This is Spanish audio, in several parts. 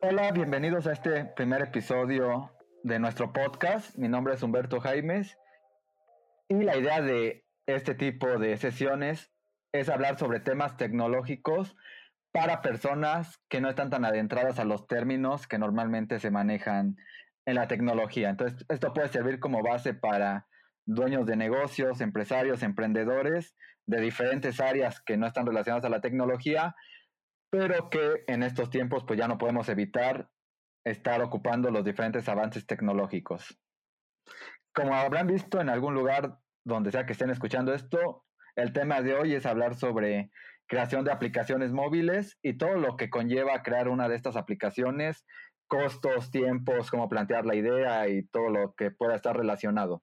Hola, bienvenidos a este primer episodio de nuestro podcast. Mi nombre es Humberto Jaimes y la idea de este tipo de sesiones es hablar sobre temas tecnológicos para personas que no están tan adentradas a los términos que normalmente se manejan en la tecnología. Entonces, esto puede servir como base para dueños de negocios, empresarios, emprendedores de diferentes áreas que no están relacionadas a la tecnología pero que en estos tiempos pues ya no podemos evitar estar ocupando los diferentes avances tecnológicos. Como habrán visto en algún lugar donde sea que estén escuchando esto, el tema de hoy es hablar sobre creación de aplicaciones móviles y todo lo que conlleva crear una de estas aplicaciones, costos, tiempos, cómo plantear la idea y todo lo que pueda estar relacionado.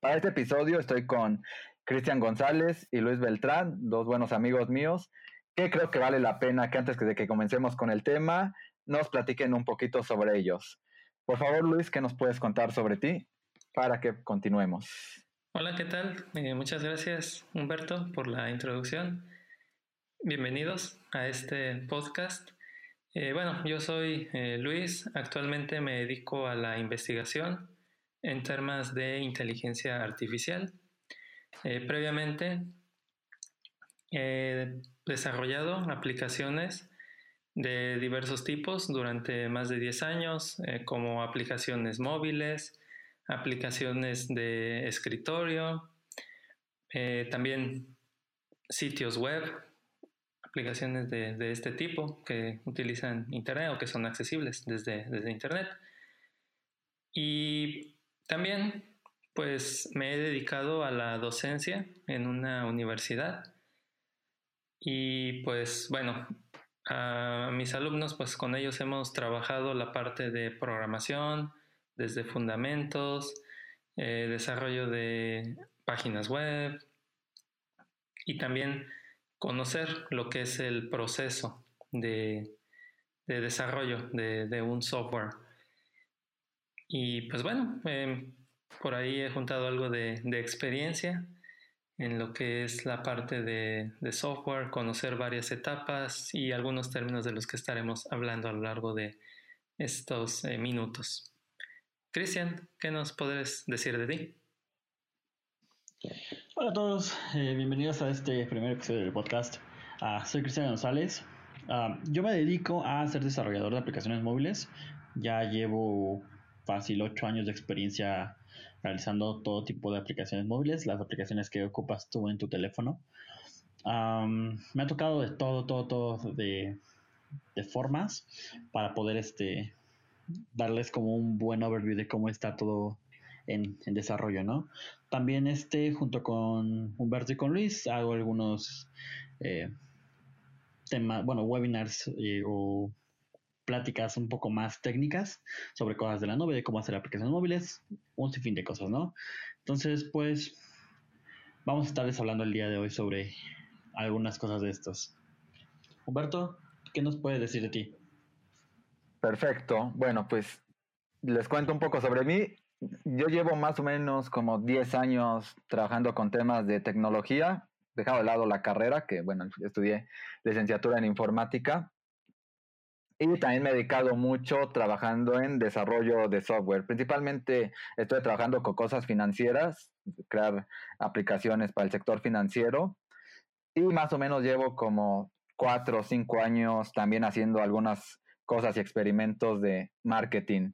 Para este episodio estoy con Cristian González y Luis Beltrán, dos buenos amigos míos, que creo que vale la pena que antes de que comencemos con el tema, nos platiquen un poquito sobre ellos. Por favor, Luis, ¿qué nos puedes contar sobre ti para que continuemos? Hola, ¿qué tal? Eh, muchas gracias, Humberto, por la introducción. Bienvenidos a este podcast. Eh, bueno, yo soy eh, Luis, actualmente me dedico a la investigación en temas de inteligencia artificial. previamente desarrollado aplicaciones de diversos tipos durante más de 10 años, eh, como aplicaciones móviles, aplicaciones de escritorio, eh, también sitios web, aplicaciones de, este tipo que utilizan Internet o que son accesibles desde, desde Internet. Y también pues me he dedicado a la docencia en una universidad y pues bueno, a mis alumnos, pues con ellos hemos trabajado la parte de programación, desde fundamentos, eh, desarrollo de páginas web y también conocer lo que es el proceso de, desarrollo de, un software. Y pues bueno, em, por ahí he juntado algo de experiencia en lo que es la parte de, software, conocer varias etapas y algunos términos de los que estaremos hablando a lo largo de estos eh, minutos. Cristian, ¿qué nos podrías decir de ti? Hola a todos, eh, bienvenidos a este primer episodio del podcast. Ah, soy Cristian González. Ah, yo me dedico a ser desarrollador de aplicaciones móviles. Ya llevo fácil ocho años de experiencia realizando todo tipo de aplicaciones móviles, las aplicaciones que ocupas tú en tu teléfono. me ha tocado de todo, todo, todo de, formas para poder este, darles como un buen overview de cómo está todo en, desarrollo, ¿no? También este, junto con Humberto y con Luis, hago algunos eh, temas, bueno, webinars eh, o pláticas un poco más técnicas sobre cosas de la nube, de cómo hacer aplicaciones móviles, un sinfín de cosas, ¿no? Entonces, pues, vamos a estarles hablando el día de hoy sobre algunas cosas de estos. Humberto, ¿qué nos puedes decir de ti? Perfecto. Bueno, pues les cuento un poco sobre mí. Yo llevo más o menos como 10 años trabajando con temas de tecnología, dejado de lado la carrera, que bueno, estudié licenciatura en informática y también me he dedicado mucho trabajando en desarrollo de software. Principalmente estoy trabajando con cosas financieras, crear aplicaciones para el sector financiero. Y más o menos llevo como cuatro o cinco años también haciendo algunas cosas y experimentos de marketing.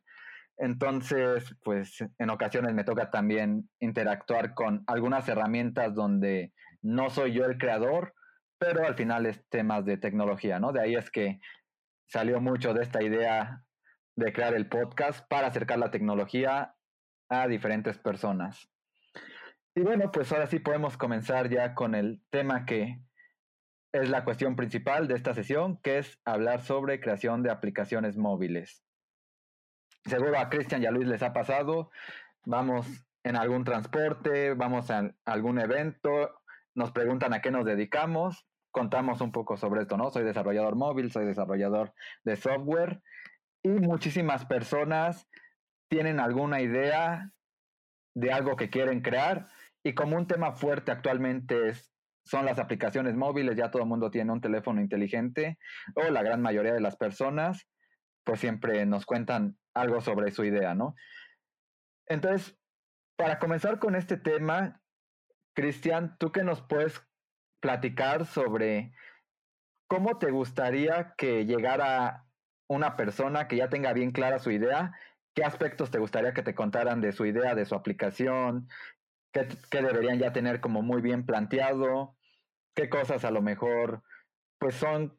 Entonces, pues en ocasiones me toca también interactuar con algunas herramientas donde no soy yo el creador, pero al final es temas de tecnología, ¿no? De ahí es que salió mucho de esta idea de crear el podcast para acercar la tecnología a diferentes personas. Y bueno, pues ahora sí podemos comenzar ya con el tema que es la cuestión principal de esta sesión, que es hablar sobre creación de aplicaciones móviles. Seguro a Cristian y a Luis les ha pasado, vamos en algún transporte, vamos a algún evento, nos preguntan a qué nos dedicamos contamos un poco sobre esto, ¿no? Soy desarrollador móvil, soy desarrollador de software y muchísimas personas tienen alguna idea de algo que quieren crear y como un tema fuerte actualmente es, son las aplicaciones móviles, ya todo el mundo tiene un teléfono inteligente o la gran mayoría de las personas pues siempre nos cuentan algo sobre su idea, ¿no? Entonces, para comenzar con este tema, Cristian, ¿tú qué nos puedes platicar sobre cómo te gustaría que llegara una persona que ya tenga bien clara su idea? ¿Qué aspectos te gustaría que te contaran de su idea, de su aplicación? ¿Qué, deberían ya tener como muy bien planteado? ¿Qué cosas a lo mejor pues son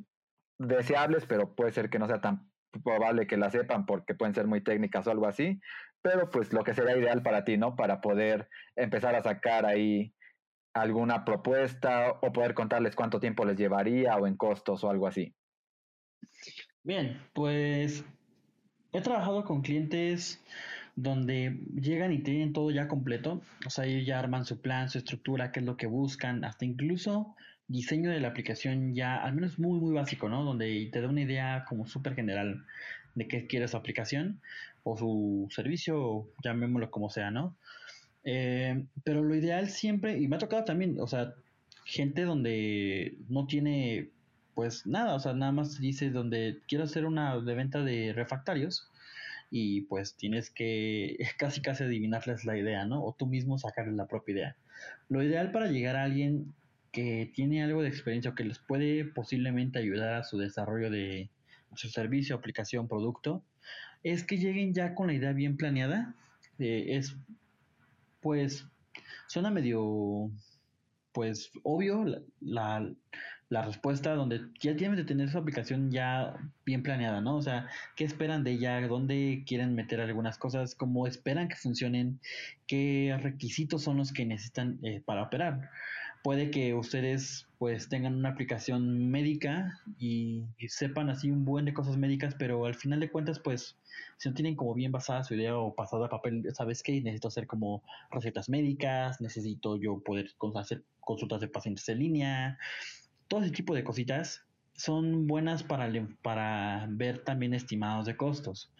deseables, pero puede ser que no sea tan probable que la sepan porque pueden ser muy técnicas o algo así, pero pues lo que sería ideal para ti, ¿no? Para poder empezar a sacar ahí alguna propuesta o poder contarles cuánto tiempo les llevaría o en costos o algo así. Bien, pues he trabajado con clientes donde llegan y tienen todo ya completo, o sea, ellos ya arman su plan, su estructura, qué es lo que buscan, hasta incluso diseño de la aplicación ya, al menos muy, muy básico, ¿no? Donde te da una idea como súper general de qué quiere su aplicación o su servicio, llamémoslo como sea, ¿no? Eh, pero lo ideal siempre, y me ha tocado también, o sea, gente donde no tiene pues nada, o sea, nada más dice donde quiero hacer una de venta de refractarios y pues tienes que casi casi adivinarles la idea, ¿no? O tú mismo sacarles la propia idea. Lo ideal para llegar a alguien que tiene algo de experiencia o que les puede posiblemente ayudar a su desarrollo de su servicio, aplicación, producto, es que lleguen ya con la idea bien planeada. Eh, es, pues, suena medio, pues, obvio la, la, respuesta donde ya tienen de tener su aplicación ya bien planeada, ¿no? O sea, ¿qué esperan de ella? ¿Dónde quieren meter algunas cosas? ¿Cómo esperan que funcionen? ¿Qué requisitos son los que necesitan eh, para operar? Puede que ustedes pues tengan una aplicación médica y, sepan así un buen de cosas médicas, pero al final de cuentas pues si no tienen como bien basada su idea o pasada a papel, ¿sabes qué? Necesito hacer como recetas médicas, necesito yo poder hacer consultas de pacientes en línea, todo ese tipo de cositas son buenas para, para ver también estimados de costos.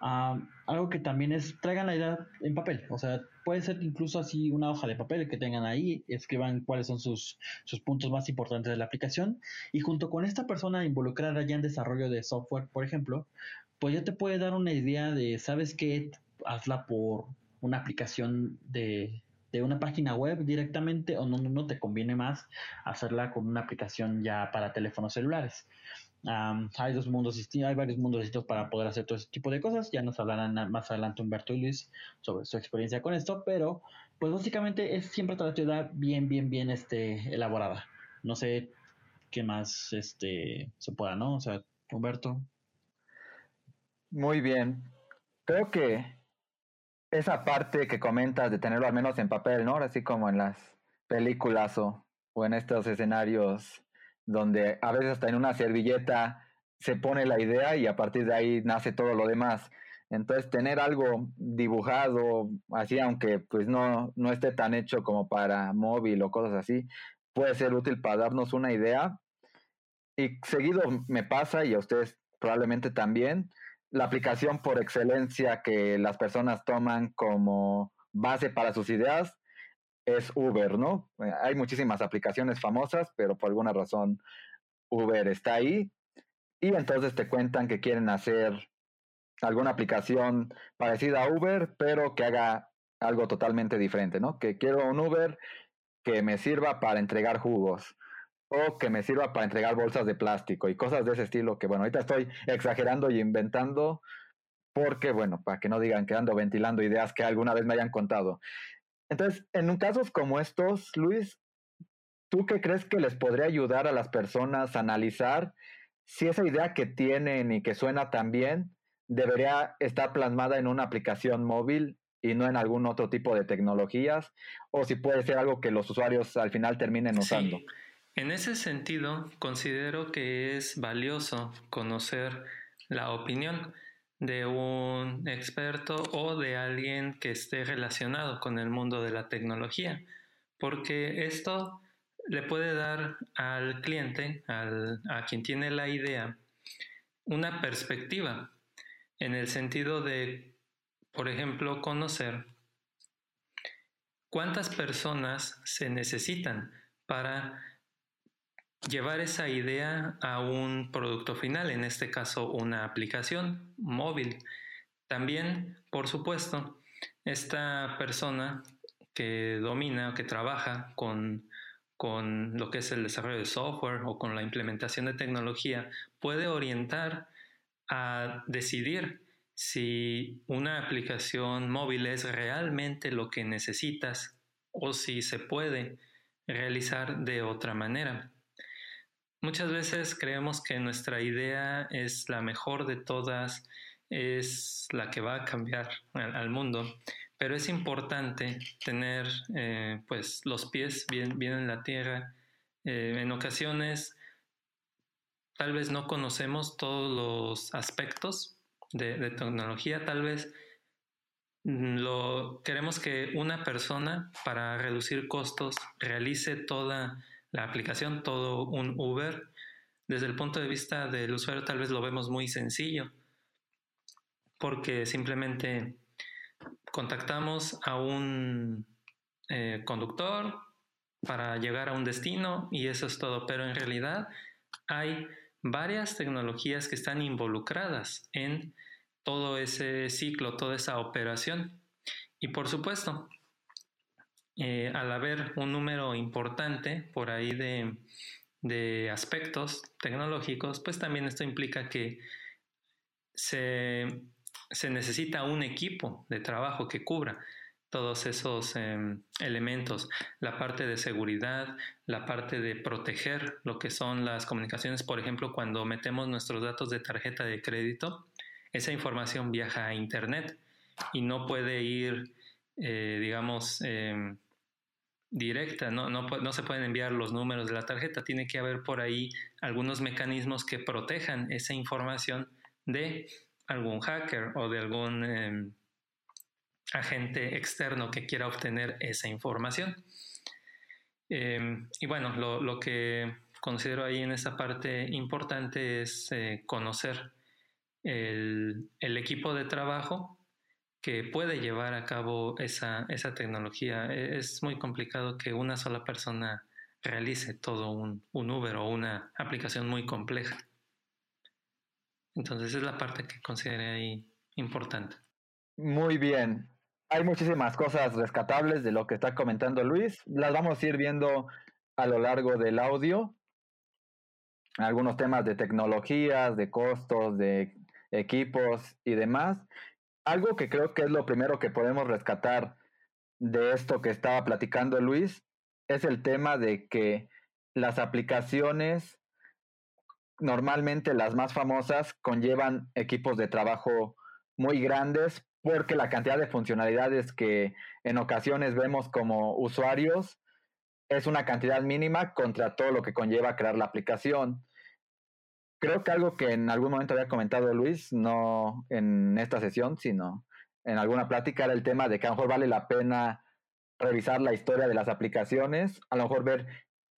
Ah, algo que también es, traigan la idea en papel, o sea, puede ser incluso así una hoja de papel que tengan ahí, escriban cuáles son sus, sus puntos más importantes de la aplicación. Y junto con esta persona involucrada ya en desarrollo de software, por ejemplo, pues ya te puede dar una idea de, ¿sabes qué? Hazla por una aplicación de, de una página web directamente o no, no te conviene más hacerla con una aplicación ya para teléfonos celulares hay dos mundos hay varios mundos distintos para poder hacer todo ese tipo de cosas. Ya nos hablarán más adelante Humberto y Luis sobre su experiencia con esto, pero pues básicamente es siempre toda la ciudad bien, bien, bien este, elaborada. No sé qué más este, se pueda, ¿no? O sea, Humberto. Muy bien. Creo que esa parte que comentas de tenerlo al menos en papel, ¿no? Así como en las películas o en estos escenarios donde a veces hasta en una servilleta se pone la idea y a partir de ahí nace todo lo demás. Entonces tener algo dibujado así, aunque pues no, no esté tan hecho como para móvil o cosas así, puede ser útil para darnos una idea. Y seguido me pasa, y a ustedes probablemente también, la aplicación por excelencia que las personas toman como base para sus ideas es Uber, ¿no? Eh, hay muchísimas aplicaciones famosas, pero por alguna razón Uber está ahí. Y entonces te cuentan que quieren hacer alguna aplicación parecida a Uber, pero que haga algo totalmente diferente, ¿no? Que quiero un Uber que me sirva para entregar jugos o que me sirva para entregar bolsas de plástico y cosas de ese estilo que, bueno, ahorita estoy exagerando y inventando porque, bueno, para que no digan que ando ventilando ideas que alguna vez me hayan contado. Entonces, en casos como estos, Luis, ¿tú qué crees que les podría ayudar a las personas a analizar si esa idea que tienen y que suena tan bien debería estar plasmada en una aplicación móvil y no en algún otro tipo de tecnologías? O si puede ser algo que los usuarios al final terminen usando. En ese sentido, considero que es valioso conocer la opinión de un experto o de alguien que esté relacionado con el mundo de la tecnología, porque esto le puede dar al cliente, a quien tiene la idea, una perspectiva en el sentido de, por ejemplo, conocer cuántas personas se necesitan para llevar esa idea a un producto final, en este caso una aplicación móvil. También, por supuesto, esta persona que domina o que trabaja con, con lo que es el desarrollo de software o con la implementación de tecnología puede orientar a decidir si una aplicación móvil es realmente lo que necesitas o si se puede realizar de otra manera. Muchas veces creemos que nuestra idea es la mejor de todas, es la que va a cambiar al, mundo, pero es importante tener eh, pues los pies bien, bien en la tierra. Eh, en ocasiones tal vez no conocemos todos los aspectos de, de tecnología, tal vez lo, queremos que una persona para reducir costos realice toda la aplicación, todo un Uber. Desde el punto de vista del usuario tal vez lo vemos muy sencillo, porque simplemente contactamos a un eh, conductor para llegar a un destino y eso es todo, pero en realidad hay varias tecnologías que están involucradas en todo ese ciclo, toda esa operación. Y por supuesto, eh, al haber un número importante por ahí de, aspectos tecnológicos, pues también esto implica que se, necesita un equipo de trabajo que cubra todos esos em, elementos, la parte de seguridad, la parte de proteger lo que son las comunicaciones, por ejemplo, cuando metemos nuestros datos de tarjeta de crédito, esa información viaja a Internet y no puede ir, eh, digamos, em, directa, no, no, no, se pueden enviar los números de la tarjeta, tiene que haber por ahí algunos mecanismos que protejan esa información de algún hacker o de algún em, agente externo que quiera obtener esa información. Em, y bueno, lo, lo, que considero ahí en esa parte importante es eh, conocer el, equipo de trabajo que puede llevar a cabo esa, esa, tecnología. E, es muy complicado que una sola persona realice todo un, un Uber o una aplicación muy compleja. Entonces es la parte que consideré ahí importante. Muy bien. Hay muchísimas cosas rescatables de lo que está comentando Luis. Las vamos a ir viendo a lo largo del audio. Algunos temas de tecnologías, de costos, de equipos y demás. Algo que creo que es lo primero que podemos rescatar de esto que estaba platicando Luis es el tema de que las aplicaciones, normalmente las más famosas, conllevan equipos de trabajo muy grandes porque la cantidad de funcionalidades que en ocasiones vemos como usuarios es una cantidad mínima contra todo lo que conlleva crear la aplicación creo que algo que en algún momento había comentado Luis, no en esta sesión, sino en alguna plática, era el tema de que a lo mejor vale la pena revisar la historia de las aplicaciones, a lo mejor ver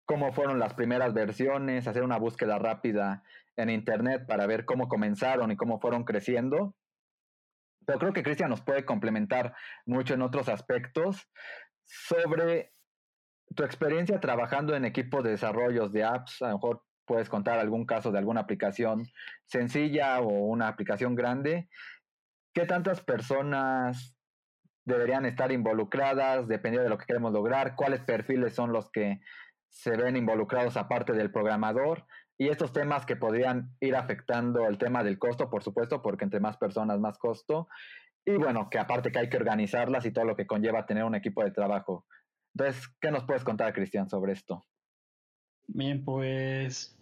cómo fueron las primeras versiones, hacer una búsqueda rápida en Internet para ver cómo comenzaron y cómo fueron creciendo. Pero creo que Cristian nos puede complementar mucho en otros aspectos sobre tu experiencia trabajando en equipos de desarrollos de apps, a lo mejor puedes contar algún caso de alguna aplicación sencilla o una aplicación grande. ¿Qué tantas personas deberían estar involucradas dependiendo de lo que queremos lograr? ¿Cuáles perfiles son los que se ven involucrados aparte del programador? Y estos temas que podrían ir afectando el tema del costo, por supuesto, porque entre más personas, más costo. Y bueno, que aparte que hay que organizarlas y todo lo que conlleva tener un equipo de trabajo. Entonces, ¿qué nos puedes contar, Cristian, sobre esto? Bien, pues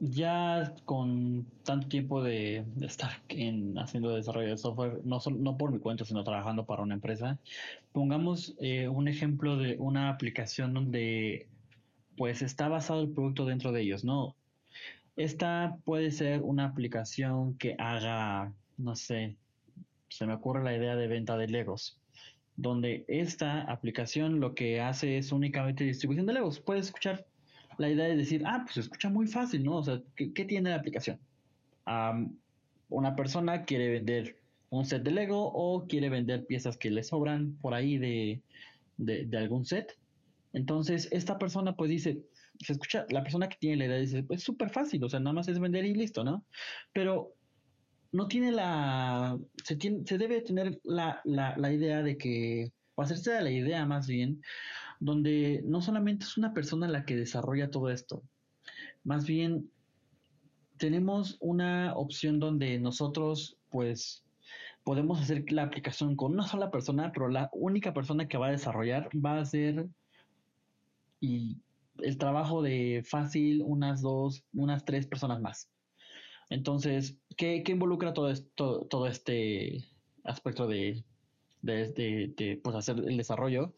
ya con tanto tiempo de, estar en, haciendo desarrollo de software, no, no por mi cuenta, sino trabajando para una empresa, pongamos eh, un ejemplo de una aplicación donde pues está basado el producto dentro de ellos, ¿no? Esta puede ser una aplicación que haga, no sé, se me ocurre la idea de venta de Legos, donde esta aplicación lo que hace es únicamente distribución de Legos. Puedes escuchar la idea de decir, ah, pues se escucha muy fácil, ¿no? O sea, ¿qué, tiene la aplicación? una persona quiere vender un set de Lego o quiere vender piezas que le sobran por ahí de, de, algún set. Entonces, esta persona pues dice, se escucha, la persona que tiene la idea dice, pues es súper fácil, o sea, nada más es vender y listo, ¿no? Pero no tiene la, se, tiene, se debe tener la, la, la idea de que, o hacerse la idea más bien, donde no solamente es una persona la que desarrolla todo esto, más bien tenemos una opción donde nosotros, pues, podemos hacer la aplicación con una sola persona, pero la única persona que va a desarrollar va a ser y el trabajo de fácil unas dos, unas tres personas más. Entonces, ¿qué, involucra todo, esto, todo este aspecto de, de, pues hacer el desarrollo?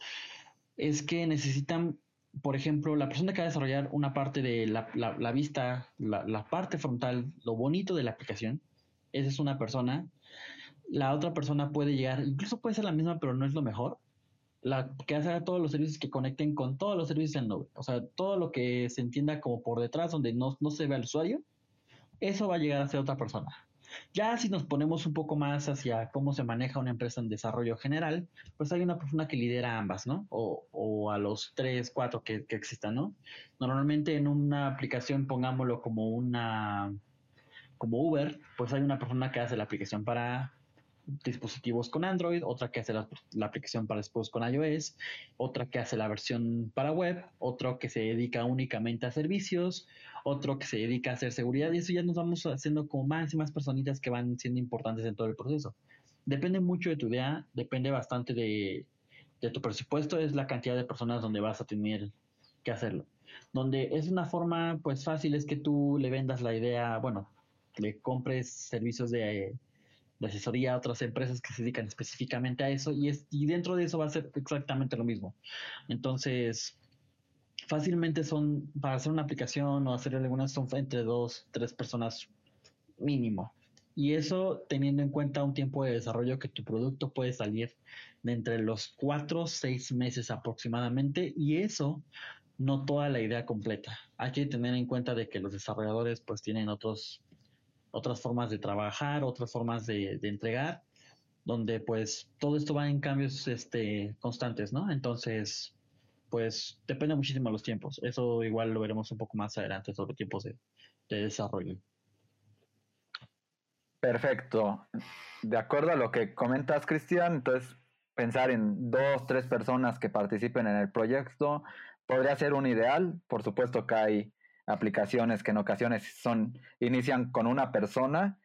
Es que necesitan, por ejemplo, la persona que va a desarrollar una parte de la, la, vista, la, parte frontal, lo bonito de la aplicación, esa es una persona. La otra persona puede llegar, incluso puede ser la misma, pero no es lo mejor. La que hace todos los servicios que conecten con todos los servicios en nube. O sea, todo lo que se entienda como por detrás, donde no, no se ve al usuario, eso va a llegar a ser otra persona. Ya si nos ponemos un poco más hacia cómo se maneja una empresa en desarrollo general, pues hay una persona que lidera ambas, ¿no? O, o a los tres, cuatro que, que, existan, ¿no? Normalmente en una aplicación, pongámoslo como una, como Uber, pues hay una persona que hace la aplicación para dispositivos con Android, otra que hace la, aplicación para dispositivos con iOS, otra que hace la versión para web, otro que se dedica únicamente a servicios, otro que se dedica a hacer seguridad y eso ya nos vamos haciendo como más y más personitas que van siendo importantes en todo el proceso. Depende mucho de tu idea, depende bastante de, de tu presupuesto, es la cantidad de personas donde vas a tener que hacerlo. Donde es una forma pues fácil es que tú le vendas la idea, bueno, le compres servicios de de asesoría a otras empresas que se dedican específicamente a eso y, es, y dentro de eso va a ser exactamente lo mismo. Entonces, fácilmente son, para hacer una aplicación o hacer algunas, son entre dos, tres personas mínimo. Y eso teniendo en cuenta un tiempo de desarrollo que tu producto puede salir de entre los cuatro, seis meses aproximadamente y eso no toda la idea completa. Hay que tener en cuenta de que los desarrolladores pues tienen otros otras formas de trabajar, otras formas de, entregar, donde pues todo esto va en cambios este, constantes, ¿no? Entonces, pues depende muchísimo de los tiempos. Eso igual lo veremos un poco más adelante sobre tiempos de, de desarrollo. Perfecto. De acuerdo a lo que comentas, Cristian, entonces pensar en dos, tres personas que participen en el proyecto podría ser un ideal. Por supuesto que hay aplicaciones que en ocasiones son, inician con una persona.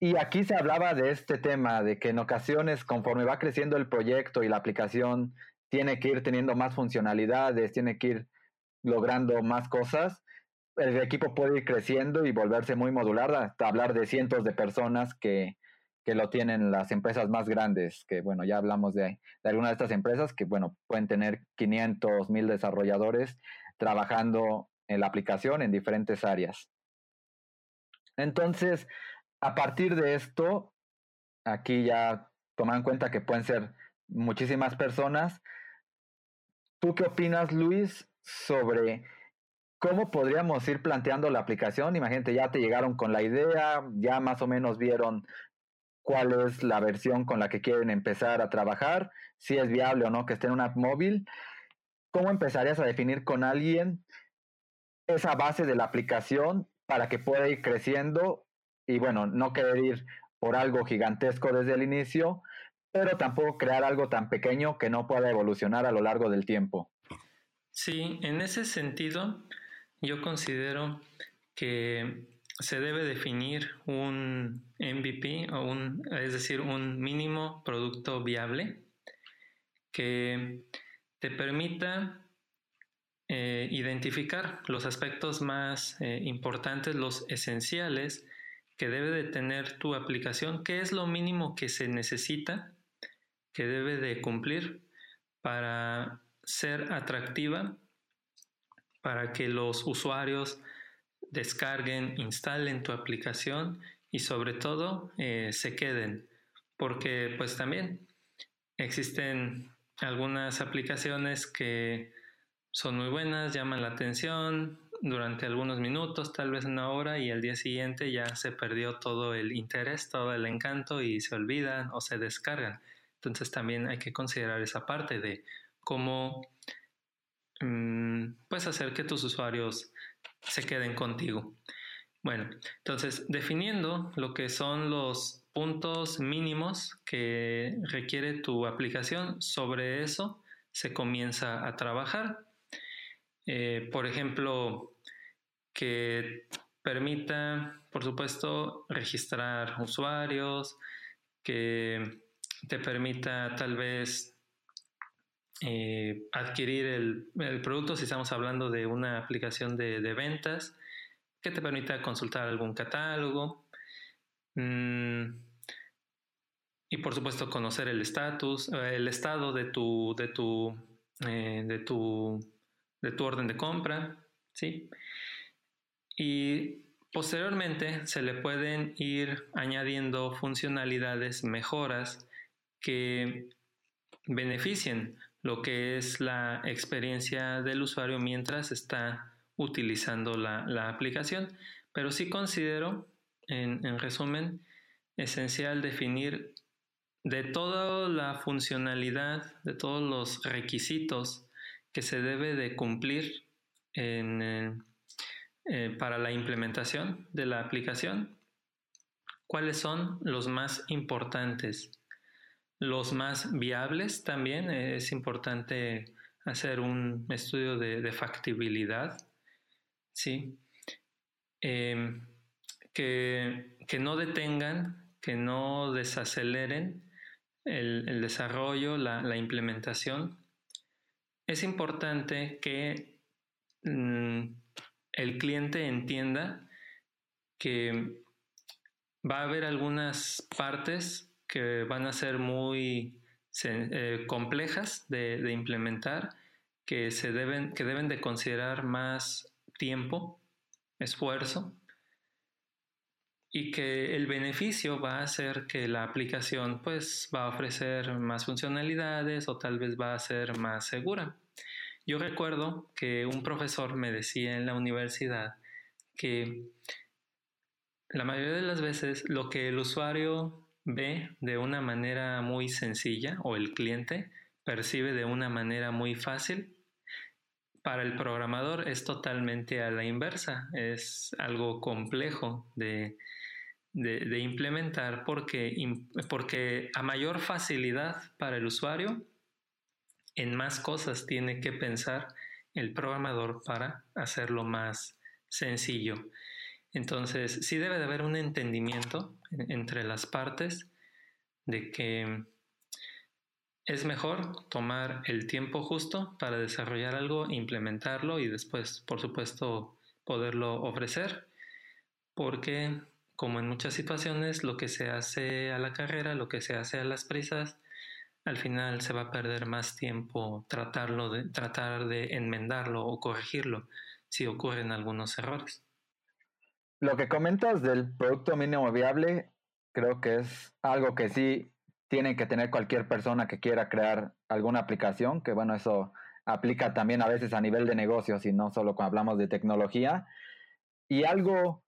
Y aquí se hablaba de este tema, de que en ocasiones, conforme va creciendo el proyecto y la aplicación, tiene que ir teniendo más funcionalidades, tiene que ir logrando más cosas, el equipo puede ir creciendo y volverse muy modular, hasta hablar de cientos de personas que, que lo tienen las empresas más grandes, que bueno, ya hablamos de, de algunas de estas empresas que bueno, pueden tener 500, mil desarrolladores trabajando en la aplicación en diferentes áreas. Entonces, a partir de esto, aquí ya toman en cuenta que pueden ser muchísimas personas. ¿Tú qué opinas, Luis, sobre cómo podríamos ir planteando la aplicación? Imagínate, ya te llegaron con la idea, ya más o menos vieron cuál es la versión con la que quieren empezar a trabajar, si es viable o no que esté en una app móvil. ¿Cómo empezarías a definir con alguien esa base de la aplicación para que pueda ir creciendo y bueno, no querer ir por algo gigantesco desde el inicio, pero tampoco crear algo tan pequeño que no pueda evolucionar a lo largo del tiempo. Sí, en ese sentido, yo considero que se debe definir un MVP o un, es decir, un mínimo producto viable que te permita eh, identificar los aspectos más eh, importantes, los esenciales que debe de tener tu aplicación, qué es lo mínimo que se necesita, que debe de cumplir para ser atractiva, para que los usuarios descarguen, instalen tu aplicación y sobre todo eh, se queden, porque pues también existen algunas aplicaciones que son muy buenas, llaman la atención durante algunos minutos, tal vez una hora, y al día siguiente ya se perdió todo el interés, todo el encanto y se olvidan o se descargan. Entonces también hay que considerar esa parte de cómo mm, pues hacer que tus usuarios se queden contigo. Bueno, entonces definiendo lo que son los puntos mínimos que requiere tu aplicación, sobre eso se comienza a trabajar. Eh, por ejemplo, que permita, por supuesto, registrar usuarios, que te permita tal vez eh, adquirir el, producto si estamos hablando de una aplicación de, ventas, que te permita consultar algún catálogo. Mm, y por supuesto conocer el estatus, eh, el estado de tu, de tu, de tu, de tu orden de compra, ¿sí? Y posteriormente se le pueden ir añadiendo funcionalidades, mejoras que beneficien lo que es la experiencia del usuario mientras está utilizando la, aplicación. Pero sí considero, en, en resumen, esencial definir de toda la funcionalidad, de todos los requisitos que se debe de cumplir eh, para la implementación de la aplicación, cuáles son los más importantes, los más viables también. es importante hacer un estudio de, factibilidad, ¿sí? Em, que, que no detengan, que no desaceleren el, desarrollo, la, implementación, es importante que mm, el cliente entienda que va a haber algunas partes que van a ser muy eh, complejas de, de, implementar, que, se deben, que deben de considerar más tiempo, esfuerzo, y que el beneficio va a ser que la aplicación pues va a ofrecer más funcionalidades o tal vez va a ser más segura. Yo recuerdo que un profesor me decía en la universidad que la mayoría de las veces lo que el usuario ve de una manera muy sencilla o el cliente percibe de una manera muy fácil, para el programador es totalmente a la inversa, es algo complejo de, de, implementar porque, porque a mayor facilidad para el usuario, en más cosas tiene que pensar el programador para hacerlo más sencillo. Entonces, sí debe de haber un entendimiento entre las partes de que es mejor tomar el tiempo justo para desarrollar algo, implementarlo y después, por supuesto, poderlo ofrecer, porque como en muchas situaciones, lo que se hace a la carrera, lo que se hace a las prisas, al final se va a perder más tiempo tratarlo de, tratar de enmendarlo o corregirlo si ocurren algunos errores. Lo que comentas del producto mínimo viable, creo que es algo que sí tiene que tener cualquier persona que quiera crear alguna aplicación, que bueno, eso aplica también a veces a nivel de negocios y no solo cuando hablamos de tecnología. Y algo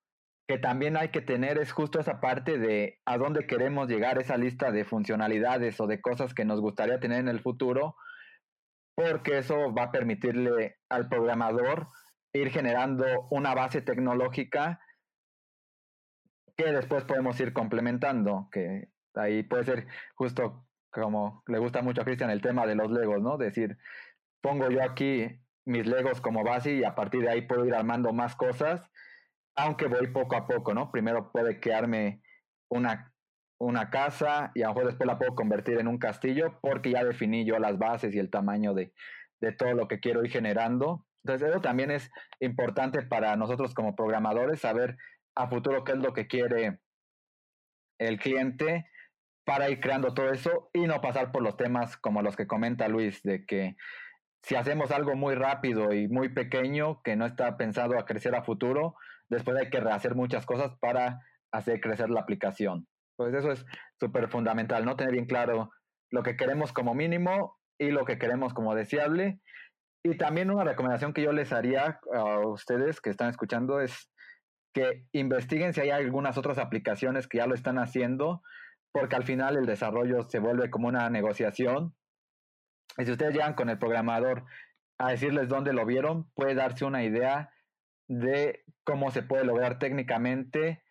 que también hay que tener es justo esa parte de a dónde queremos llegar, esa lista de funcionalidades o de cosas que nos gustaría tener en el futuro, porque eso va a permitirle al programador ir generando una base tecnológica que después podemos ir complementando, que ahí puede ser justo como le gusta mucho a Cristian el tema de los legos, ¿no? Decir, pongo yo aquí mis legos como base y a partir de ahí puedo ir armando más cosas aunque voy poco a poco, ¿no? Primero puede quedarme una, una casa y a lo mejor después la puedo convertir en un castillo porque ya definí yo las bases y el tamaño de, de todo lo que quiero ir generando. Entonces eso también es importante para nosotros como programadores, saber a futuro qué es lo que quiere el cliente para ir creando todo eso y no pasar por los temas como los que comenta Luis, de que si hacemos algo muy rápido y muy pequeño que no está pensado a crecer a futuro, después hay que rehacer muchas cosas para hacer crecer la aplicación. Pues eso es súper fundamental, ¿no? Tener bien claro lo que queremos como mínimo y lo que queremos como deseable. Y también una recomendación que yo les haría a ustedes que están escuchando es que investiguen si hay algunas otras aplicaciones que ya lo están haciendo, porque al final el desarrollo se vuelve como una negociación. Y si ustedes llegan con el programador a decirles dónde lo vieron, puede darse una idea de cómo se puede lograr técnicamente.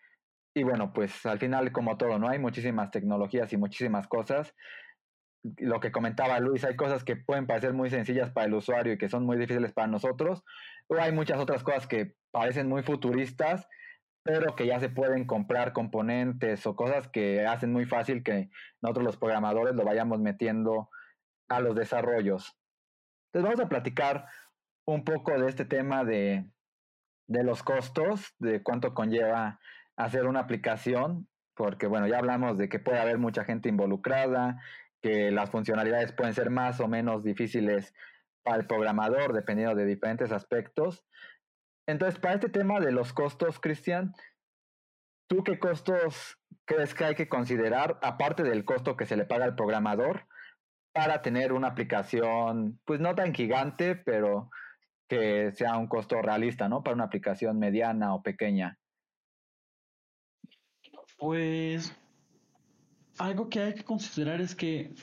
Y bueno, pues al final, como todo, ¿no? Hay muchísimas tecnologías y muchísimas cosas. Lo que comentaba Luis, hay cosas que pueden parecer muy sencillas para el usuario y que son muy difíciles para nosotros. O hay muchas otras cosas que parecen muy futuristas, pero que ya se pueden comprar componentes o cosas que hacen muy fácil que nosotros los programadores lo vayamos metiendo a los desarrollos. Entonces vamos a platicar un poco de este tema de, de los costos, de cuánto conlleva hacer una aplicación, porque bueno, ya hablamos de que puede haber mucha gente involucrada, que las funcionalidades pueden ser más o menos difíciles para el programador, dependiendo de diferentes aspectos. Entonces, para este tema de los costos, Cristian, ¿tú qué costos crees que hay que considerar, aparte del costo que se le paga al programador? para tener una aplicación, pues no tan gigante, pero que sea un costo realista, ¿no? Para una aplicación mediana o pequeña. Pues algo que hay que considerar es que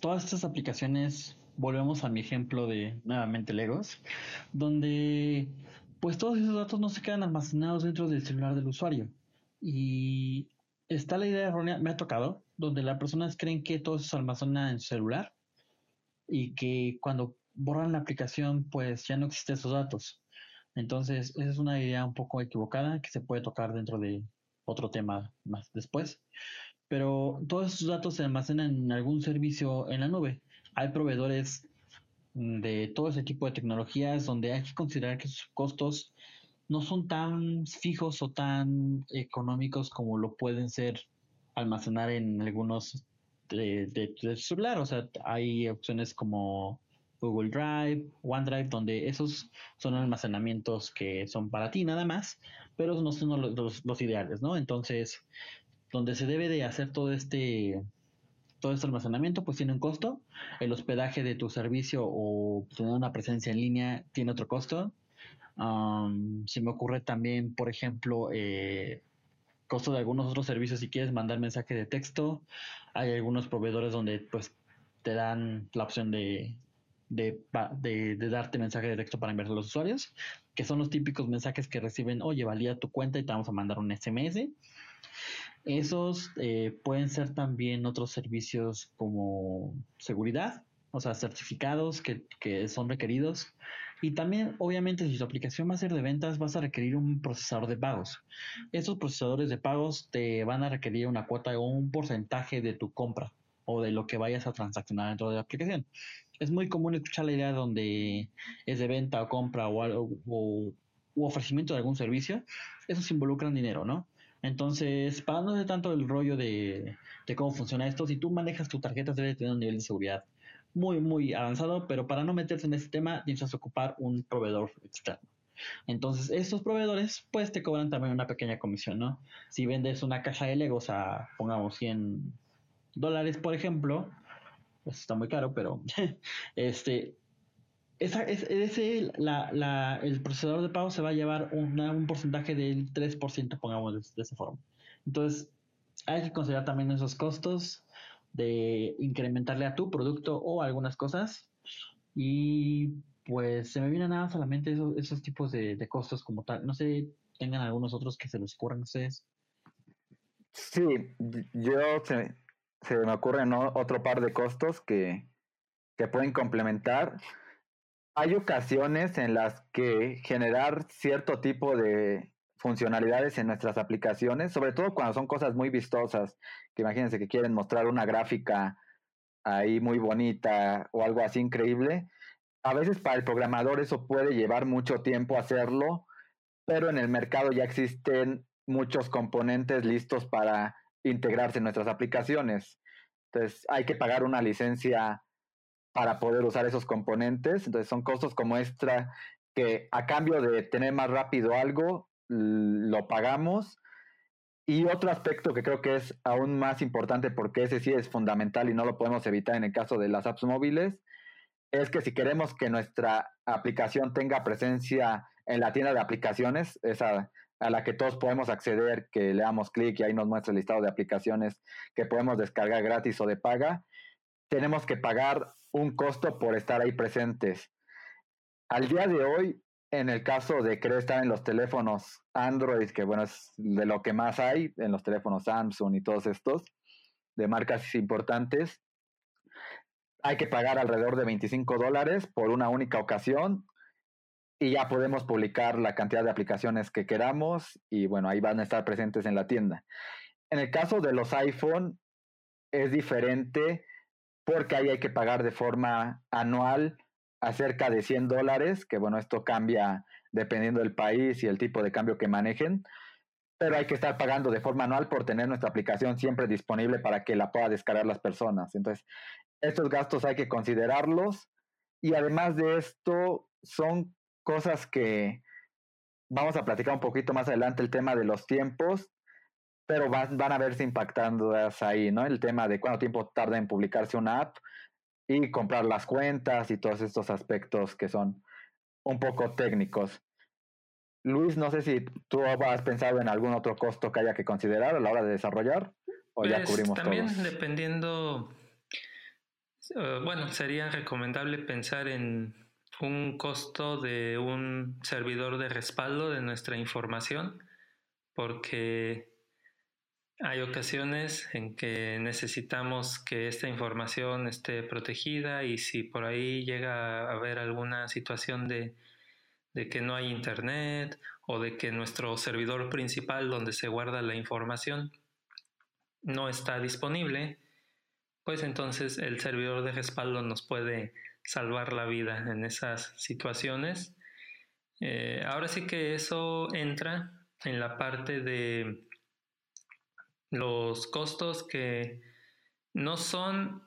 todas estas aplicaciones, volvemos a mi ejemplo de nuevamente Legos, donde pues todos esos datos no se quedan almacenados dentro del celular del usuario. Y está la idea errónea, me ha tocado, donde las personas creen que todo se almacena en su celular y que cuando borran la aplicación, pues ya no existen esos datos. Entonces, esa es una idea un poco equivocada que se puede tocar dentro de otro tema más después. Pero todos esos datos se almacenan en algún servicio en la nube. Hay proveedores de todo ese tipo de tecnologías donde hay que considerar que sus costos no son tan fijos o tan económicos como lo pueden ser almacenar en algunos de, de, celular. O sea, hay opciones como Google Drive, OneDrive, donde esos son almacenamientos que son para ti nada más, pero no son los, ideales, ¿no? Entonces, donde se debe de hacer todo este todo este almacenamiento pues tiene un costo, el hospedaje de tu servicio o tener una presencia en línea tiene otro costo, se me ocurre también, por ejemplo, eh, costo de algunos otros servicios si quieres mandar mensaje de texto. Hay algunos proveedores donde pues te dan la opción de, de, darte mensaje de texto para enviar a los usuarios, que son los típicos mensajes que reciben, oye, valía tu cuenta y te vamos a mandar un SMS. Esos eh, pueden ser también otros servicios como seguridad, o sea, certificados que, que son requeridos. Y también, obviamente, si tu aplicación va a ser de ventas, vas a requerir un procesador de pagos. Estos procesadores de pagos te van a requerir una cuota o un porcentaje de tu compra o de lo que vayas a transaccionar dentro de la aplicación. Es muy común escuchar la idea donde es de venta o compra o, ofrecimiento de algún servicio. Eso involucra dinero, ¿no? Entonces, para no ser tanto el rollo de, cómo funciona esto, si tú manejas tu tarjeta, debe tener un nivel de seguridad muy, muy avanzado, pero para no meterse en ese tema necesitas ocupar un proveedor externo. Entonces, estos proveedores, pues te cobran también una pequeña comisión, ¿no? Si vendes una caja de Legos a, pongamos, 100 dólares, por ejemplo, está muy caro, pero este, esa, es, ese, la, la, el procesador de pago se va a llevar un porcentaje del 3%, pongamos de, de esa forma. Entonces, hay que considerar también esos costos de incrementarle a tu producto o algunas cosas. Y pues se me vienen nada solamente esos, esos tipos de, costos como tal. No sé, tengan algunos otros que se les ocurran ustedes. Sí, yo se me ocurren otro par de costos que, que pueden complementar. Hay ocasiones en las que generar cierto tipo de funcionalidades en nuestras aplicaciones, sobre todo cuando son cosas muy vistosas, que imagínense que quieren mostrar una gráfica ahí muy bonita o algo así increíble. A veces para el programador eso puede llevar mucho tiempo hacerlo, pero en el mercado ya existen muchos componentes listos para integrarse en nuestras aplicaciones. Entonces hay que pagar una licencia para poder usar esos componentes. Entonces son costos como extra que a cambio de tener más rápido algo, lo pagamos. Y otro aspecto que creo que es aún más importante porque ese sí es fundamental y no lo podemos evitar en el caso de las apps móviles, es que si queremos que nuestra aplicación tenga presencia en la tienda de aplicaciones, esa a la que todos podemos acceder, que le damos clic y ahí nos muestra el listado de aplicaciones que podemos descargar gratis o de paga, tenemos que pagar un costo por estar ahí presentes. al día de hoy, en el caso de querer estar en los teléfonos Android, que bueno, es de lo que más hay, en los teléfonos Samsung y todos estos, de marcas importantes, hay que pagar alrededor de 25 dólares por una única ocasión y ya podemos publicar la cantidad de aplicaciones que queramos y bueno, ahí van a estar presentes en la tienda. En el caso de los iPhone es diferente porque ahí hay que pagar de forma anual a cerca de 100 dólares, que bueno, esto cambia dependiendo del país y el tipo de cambio que manejen, pero hay que estar pagando de forma anual por tener nuestra aplicación siempre disponible para que la pueda descargar las personas. Entonces, estos gastos hay que considerarlos y además de esto son cosas que vamos a platicar un poquito más adelante el tema de los tiempos, pero van, van a verse impactando ahí, ¿no? El tema de cuánto tiempo tarda en publicarse una app y comprar las cuentas y todos estos aspectos que son un poco técnicos. Luis, no sé si tú has pensado en algún otro costo que haya que considerar a la hora de desarrollar o ya pues, cubrimos también dependiendo, eh, bueno, sería recomendable pensar en un costo de un servidor de respaldo de nuestra información, porque hay ocasiones en que necesitamos que esta información esté protegida y si por ahí llega a haber alguna situación de de que no hay internet o de que nuestro servidor principal donde se guarda la información no está disponible, pues entonces el servidor de respaldo nos puede salvar la vida en esas situaciones. Eh, ahora sí que eso entra en la parte de los costos que no son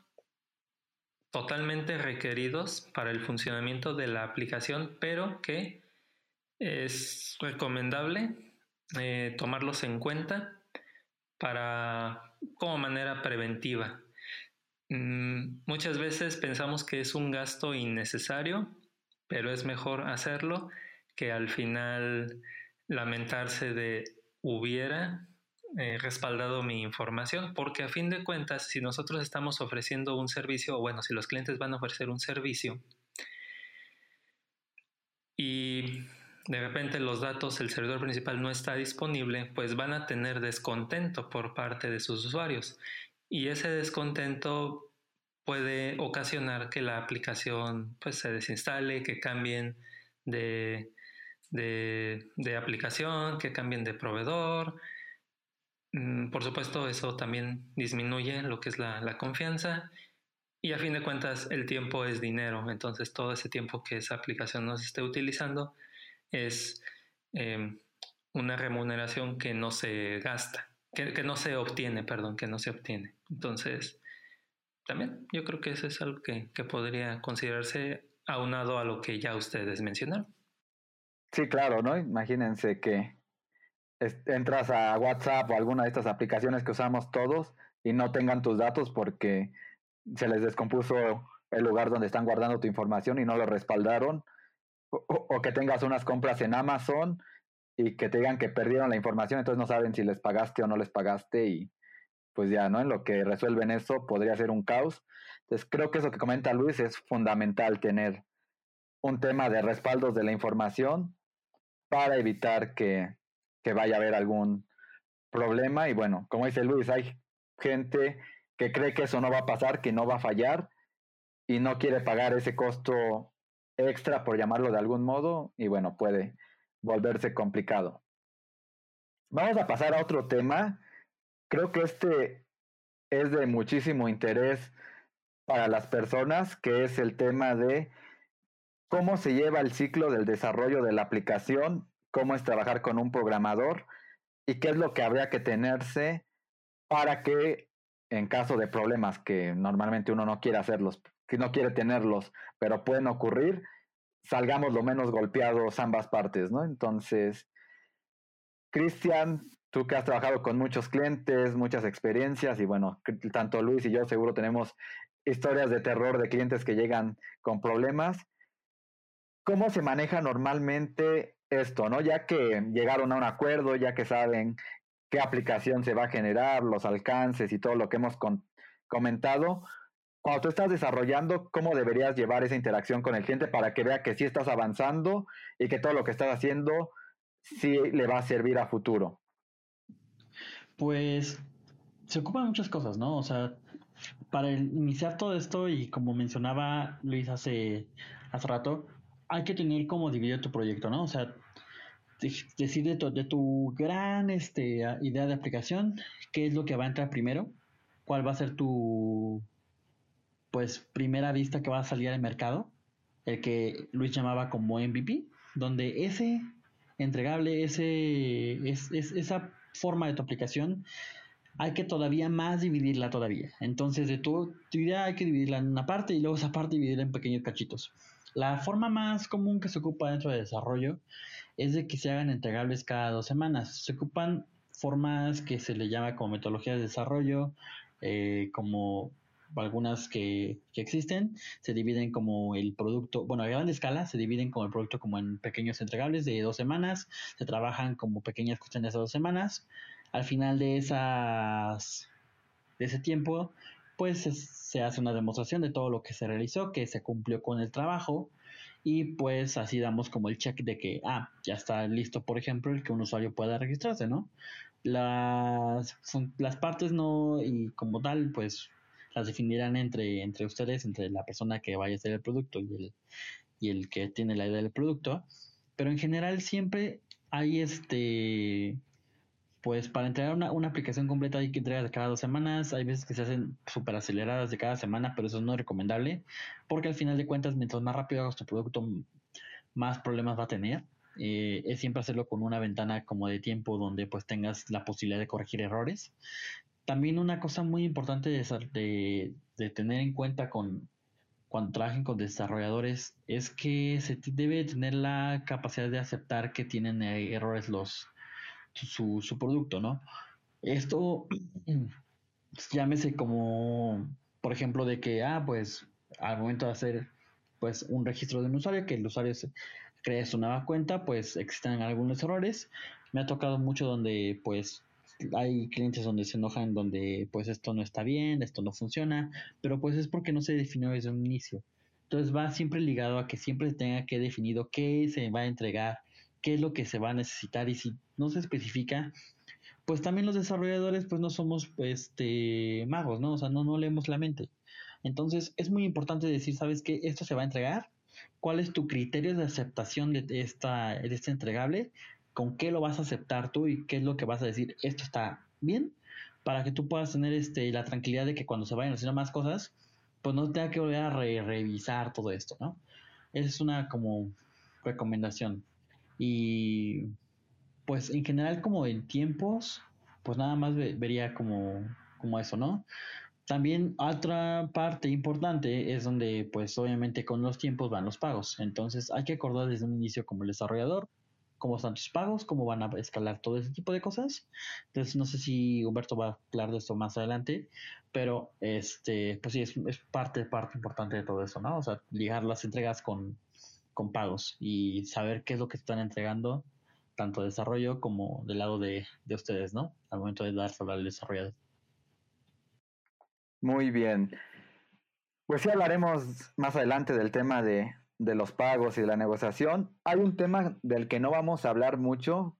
totalmente requeridos para el funcionamiento de la aplicación, pero que es recomendable eh, tomarlos en cuenta para como manera preventiva. Mm, muchas veces pensamos que es un gasto innecesario, pero es mejor hacerlo que al final lamentarse de hubiera eh, respaldado mi información, porque a fin de cuentas, si nosotros estamos ofreciendo un servicio, o bueno, si los clientes van a ofrecer un servicio y de repente los datos, el servidor principal no está disponible, pues van a tener descontento por parte de sus usuarios. Y ese descontento puede ocasionar que la aplicación pues, se desinstale, que cambien de, de, aplicación, que cambien de proveedor, Mm, por supuesto, eso también disminuye lo que es la, confianza y a fin de cuentas el tiempo es dinero, entonces todo ese tiempo que esa aplicación nos esté utilizando es em, una remuneración que no se gasta, que, no se obtiene, perdón, que no se obtiene. Entonces, también yo creo que eso es algo que, que podría considerarse aunado a lo que ya ustedes mencionaron. Sí, claro, ¿no? Imagínense que entras a WhatsApp o alguna de estas aplicaciones que usamos todos y no tengan tus datos porque se les descompuso el lugar donde están guardando tu información y no lo respaldaron, o, que tengas unas compras en Amazon y que te digan que perdieron la información, entonces no saben si les pagaste o no les pagaste y pues ya, ¿no? En lo que resuelven eso podría ser un caos. Entonces creo que eso que comenta Luis es fundamental tener un tema de respaldos de la información para evitar que, que vaya a haber algún problema. Y bueno, como dice Luis, hay gente que cree que eso no va a pasar, que no va a fallar y no quiere pagar ese costo extra, por llamarlo de algún modo, y bueno, puede volverse complicado. Vamos a pasar a otro tema. Creo que este es de muchísimo interés para las personas, que es el tema de cómo se lleva el ciclo del desarrollo de la aplicación cómo es trabajar con un programador y qué es lo que habría que tenerse para que en caso de problemas que normalmente uno no quiere hacerlos, que no quiere tenerlos, pero pueden ocurrir, salgamos lo menos golpeados ambas partes, ¿no? Entonces, Cristian, tú que has trabajado con muchos clientes, muchas experiencias y bueno, tanto Luis y yo seguro tenemos historias de terror de clientes que llegan con problemas. ¿Cómo se maneja normalmente esto, ¿no? Ya que llegaron a un acuerdo, ya que saben qué aplicación se va a generar, los alcances y todo lo que hemos comentado, cuando tú estás desarrollando, ¿cómo deberías llevar esa interacción con el cliente para que vea que sí estás avanzando y que todo lo que estás haciendo sí le va a servir a futuro? Pues se ocupan muchas cosas, ¿no? O sea, para iniciar todo esto y como mencionaba Luis hace, hace rato, hay que tener como dividido tu proyecto, ¿no? O sea, decir de tu, gran este, idea de aplicación, qué es lo que va a entrar primero, cuál va a ser tu pues primera vista que va a salir al mercado, el que Luis llamaba como MVP, donde ese entregable, ese, es, esa forma de tu aplicación, hay que todavía más dividirla todavía. Entonces, de tu, idea hay que dividirla en una parte y luego esa parte dividirla en pequeños cachitos. La forma más común que se ocupa dentro de desarrollo es de que se hagan entregables cada dos semanas. Se ocupan formas que se le llama como metodología de desarrollo, eh, como algunas que, existen, se dividen como el producto, bueno, a gran escala, se dividen como el producto como en pequeños entregables de dos semanas, se trabajan como pequeñas cuestiones de dos semanas. Al final de esas de ese tiempo, pues se hace una demostración de todo lo que se realizó, que se cumplió con el trabajo y pues así damos como el check de que, ah, ya está listo, por ejemplo, el que un usuario pueda registrarse, ¿no? Las, las partes no, y como tal, pues las definirán entre, entre ustedes, entre la persona que vaya a hacer el producto y el, y el que tiene la idea del producto. Pero en general siempre hay este, pues para entregar una, una aplicación completa hay que entregar cada dos semanas. Hay veces que se hacen súper aceleradas de cada semana, pero eso no es recomendable porque al final de cuentas, mientras más rápido hagas tu producto, más problemas va a tener. Eh, es siempre hacerlo con una ventana como de tiempo donde pues tengas la posibilidad de corregir errores también una cosa muy importante de, de, tener en cuenta con, cuando trabajen con desarrolladores es que se debe tener la capacidad de aceptar que tienen eh, errores los su, su producto, ¿no? Esto llámese como, por ejemplo, de que, ah, pues al momento de hacer pues un registro de un usuario, que el usuario se, crea su nueva cuenta, pues existen algunos errores. Me ha tocado mucho donde pues hay clientes donde se enojan, donde pues esto no está bien, esto no funciona, pero pues es porque no se definió desde un inicio. Entonces va siempre ligado a que siempre tenga que definido qué se va a entregar, qué es lo que se va a necesitar y si no se especifica, pues también los desarrolladores pues no somos este magos, ¿no? O sea, no, no leemos la mente. Entonces es muy importante decir, ¿sabes qué? Esto se va a entregar. ¿Cuál es tu criterio de aceptación de, esta, de este entregable? Con qué lo vas a aceptar tú y qué es lo que vas a decir, esto está bien, para que tú puedas tener este, la tranquilidad de que cuando se vayan haciendo más cosas, pues no tenga que volver a revisar todo esto, ¿no? Esa es una como recomendación. Y pues en general como en tiempos, pues nada más vería como, como eso, ¿no? También otra parte importante es donde pues obviamente con los tiempos van los pagos. Entonces hay que acordar desde un inicio como el desarrollador cómo están tus pagos, cómo van a escalar todo ese tipo de cosas. Entonces, no sé si Humberto va a hablar de esto más adelante, pero este, pues sí, es, parte, parte importante de todo eso, ¿no? O sea, ligar las entregas con, con pagos y saber qué es lo que están entregando, tanto de desarrollo como del lado de, de ustedes, ¿no? Al momento de dárselo al desarrollador. Muy bien. Pues sí hablaremos más adelante del tema de, de los pagos y de la negociación, hay un tema del que no vamos a hablar mucho,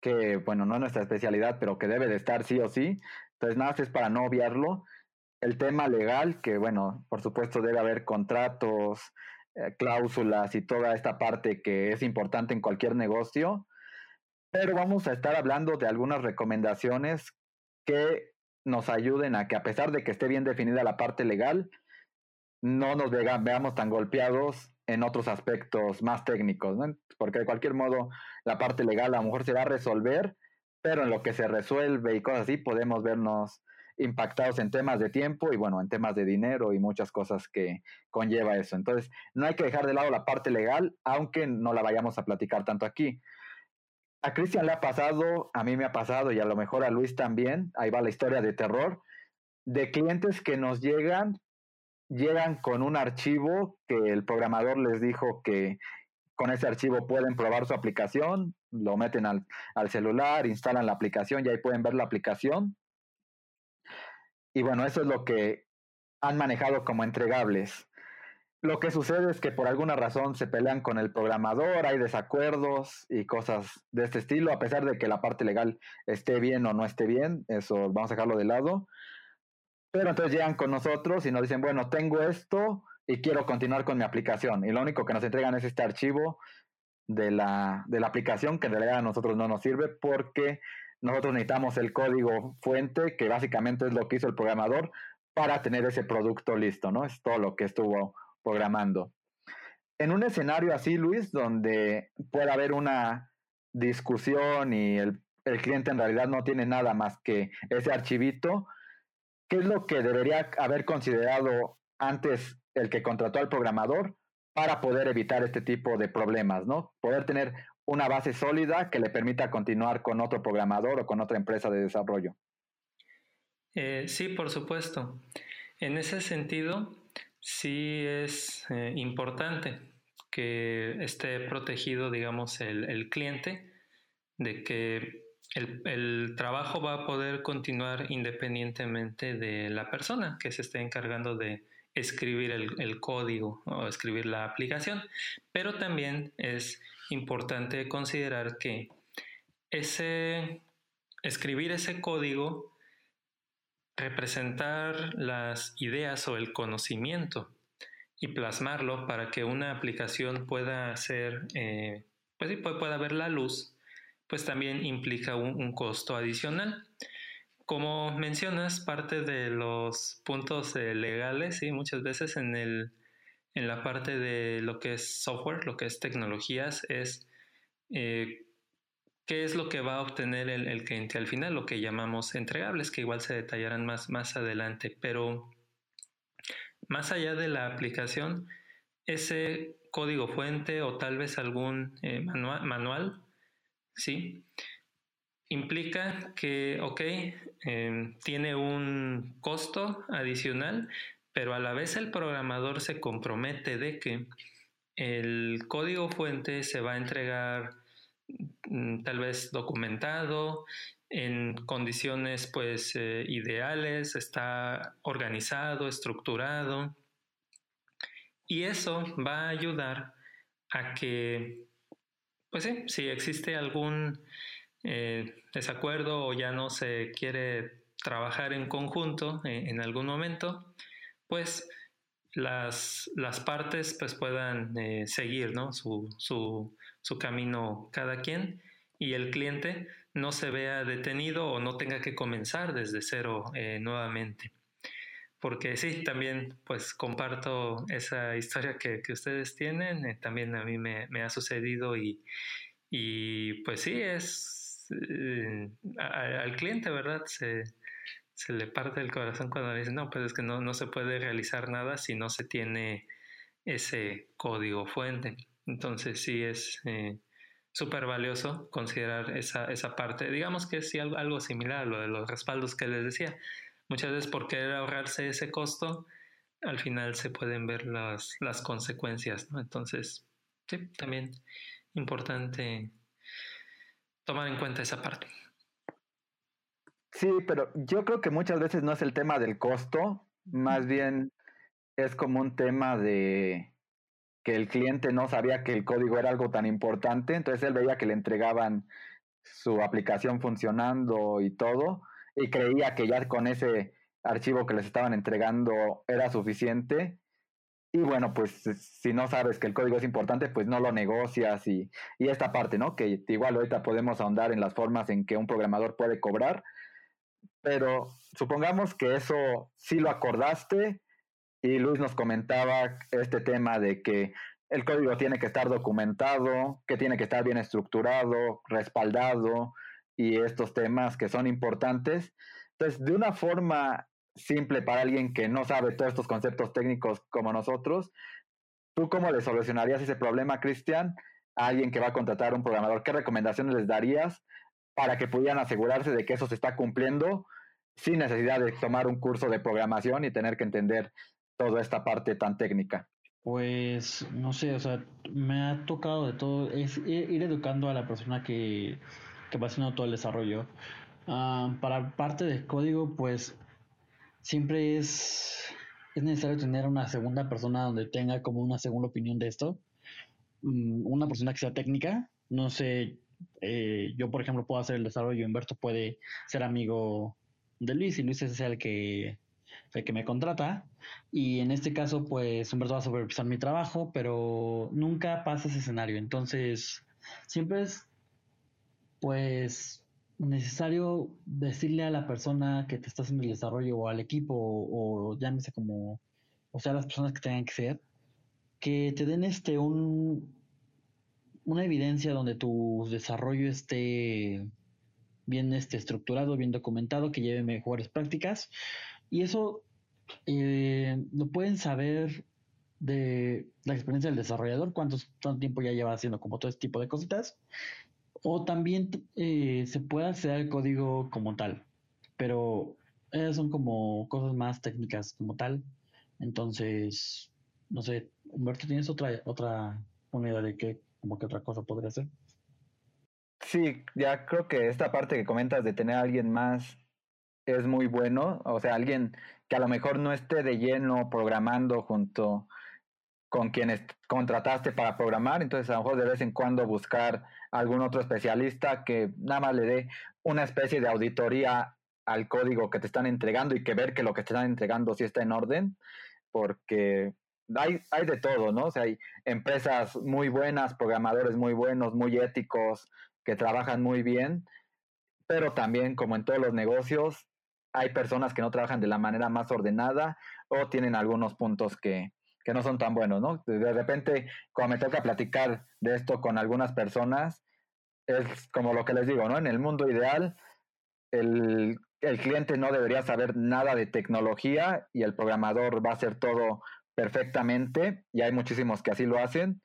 que bueno, no es nuestra especialidad, pero que debe de estar sí o sí. Entonces, nada más es para no obviarlo. El tema legal, que bueno, por supuesto debe haber contratos, eh, cláusulas y toda esta parte que es importante en cualquier negocio. Pero vamos a estar hablando de algunas recomendaciones que nos ayuden a que a pesar de que esté bien definida la parte legal, no nos veamos tan golpeados en otros aspectos más técnicos, porque de cualquier modo la parte legal a lo mejor se va a resolver, pero en lo que se resuelve y cosas así podemos vernos impactados en temas de tiempo y bueno, en temas de dinero y muchas cosas que conlleva eso. Entonces, no hay que dejar de lado la parte legal, aunque no la vayamos a platicar tanto aquí. A Cristian le ha pasado, a mí me ha pasado y a lo mejor a Luis también, ahí va la historia de terror, de clientes que nos llegan llegan con un archivo que el programador les dijo que con ese archivo pueden probar su aplicación, lo meten al, celular, instalan la aplicación y ahí pueden ver la aplicación. Y bueno, eso es lo que han manejado como entregables. Lo que sucede es que por alguna razón se pelean con el programador, hay desacuerdos y cosas de este estilo, a pesar de que la parte legal esté bien o no esté bien, eso vamos a dejarlo de lado. Pero entonces llegan con nosotros y nos dicen, bueno, tengo esto y quiero continuar con mi aplicación. Y lo único que nos entregan es este archivo de la, de la aplicación que en realidad a nosotros no nos sirve porque nosotros necesitamos el código fuente, que básicamente es lo que hizo el programador, para tener ese producto listo, ¿no? Es todo lo que estuvo programando. En un escenario así, Luis, donde pueda haber una discusión y el, el cliente en realidad no tiene nada más que ese archivito, ¿qué es lo que debería haber considerado antes el que contrató al programador para poder evitar este tipo de problemas, ¿no? Poder tener una base sólida que le permita continuar con otro programador o con otra empresa de desarrollo. Eh, sí, por supuesto. En ese sentido, sí es eh, importante que esté protegido, digamos, el, cliente de que el, trabajo va a poder continuar independientemente de la persona que se esté encargando de escribir el, código o escribir la aplicación. Pero también es importante considerar que ese escribir ese código representar las ideas o el conocimiento y plasmarlo para que una aplicación pueda ser, eh, pues pueda ver la luz, pues también implica un, costo adicional. Como mencionas, parte de los puntos eh, legales, y muchas veces en, el, en la parte de lo que es software, lo que es tecnologías, es eh, ¿Qué es lo que va a obtener el, cliente al final? Lo que llamamos entregables, que igual se detallarán más, más adelante. Pero más allá de la aplicación, ese código fuente o tal vez algún eh, manual, ¿sí? Implica que, ok, em, tiene un costo adicional, pero a la vez el programador se compromete de que el código fuente se va a entregar Mm, tal vez documentado, en condiciones pues eh, ideales, está organizado, estructurado. Y eso va a ayudar a que, pues sí, si existe algún eh, desacuerdo o ya no se quiere trabajar en conjunto eh, en algún momento, pues las, las partes pues puedan seguir ¿no? su, su, su camino cada quien y el cliente no se vea detenido o no tenga que comenzar desde cero eh, nuevamente. Porque sí, también pues comparto esa historia que, ustedes tienen, eh, también a mí me, ha sucedido y, y, pues sí, es eh, al cliente, ¿verdad? Se, se, le parte el corazón cuando dice, no, pues es que no, no se puede realizar nada si no se tiene ese código fuente. Entonces sí es eh, súper valioso considerar esa, esa, parte. Digamos que es algo similar a lo de los respaldos que les decía. Muchas veces por querer ahorrarse ese costo, al final se pueden ver las, las consecuencias. ¿no? Entonces, sí, también importante tomar en cuenta esa parte. Sí, pero yo creo que muchas veces no es el tema del costo, más bien es como un tema de que el cliente no sabía que el código era algo tan importante, entonces él veía que le entregaban su aplicación funcionando y todo, y creía que ya con ese archivo que les estaban entregando era suficiente. Y bueno, pues si no sabes que el código es importante, pues no lo negocias y, y esta parte, ¿no? Que igual ahorita podemos ahondar en las formas en que un programador puede cobrar, pero supongamos que eso sí lo acordaste y Luis nos comentaba este tema de que el código tiene que estar documentado, que tiene que estar bien estructurado, respaldado y estos temas que son importantes. Entonces, de una forma simple para alguien que no sabe todos estos conceptos técnicos como nosotros, ¿tú cómo le solucionarías ese problema, Cristian, a alguien que va a contratar un programador? ¿Qué recomendaciones les darías para que pudieran asegurarse de que eso se está cumpliendo sin necesidad de tomar un curso de programación y tener que entender toda esta parte tan técnica? Pues no sé, o sea, me ha tocado de todo, es ir educando a la persona que, que va haciendo todo el desarrollo. Ah, para parte del código, pues siempre es, es necesario tener una segunda persona donde tenga como una segunda opinión de esto. Mm, una persona que sea técnica. No sé, eh, yo por ejemplo puedo hacer el desarrollo, Humberto puede ser amigo de Luis y Luis es el que, el que me contrata. Y en este caso, pues Humberto va a supervisar mi trabajo, pero nunca pasa ese escenario. Entonces, siempre es, pues, necesario decirle a la persona que te está haciendo el desarrollo o al equipo o, llámese como, o sea, las personas que tengan que ser, que te den este un una evidencia donde tu desarrollo esté bien este, estructurado, bien documentado, que lleve mejores prácticas. Y eso eh, lo pueden saber de la experiencia del desarrollador, cuánto, cuánto tiempo ya lleva haciendo como todo este tipo de cositas. O también eh, se puede hacer el código como tal, pero esas son como cosas más técnicas como tal. Entonces, no sé, Humberto, ¿tienes otra, otra unidad de qué, como que otra cosa podría ser? Sí, ya creo que esta parte que comentas de tener a alguien más es muy bueno, o sea, alguien que a lo mejor no esté de lleno programando junto con quienes contrataste para programar, entonces a lo mejor de vez en cuando buscar algún otro especialista que nada más le dé una especie de auditoría al código que te están entregando y que ver que lo que te están entregando sí está en orden, porque hay, hay de todo, ¿no? O sea, hay empresas muy buenas, programadores muy buenos, muy éticos, que trabajan muy bien, pero también, como en todos los negocios, hay personas que no trabajan de la manera más ordenada o tienen algunos puntos que, que no son tan buenos, ¿no? De repente, cuando me toca platicar de esto con algunas personas, es como lo que les digo, ¿no? En el mundo ideal, el, el cliente no debería saber nada de tecnología y el programador va a hacer todo perfectamente, y hay muchísimos que así lo hacen,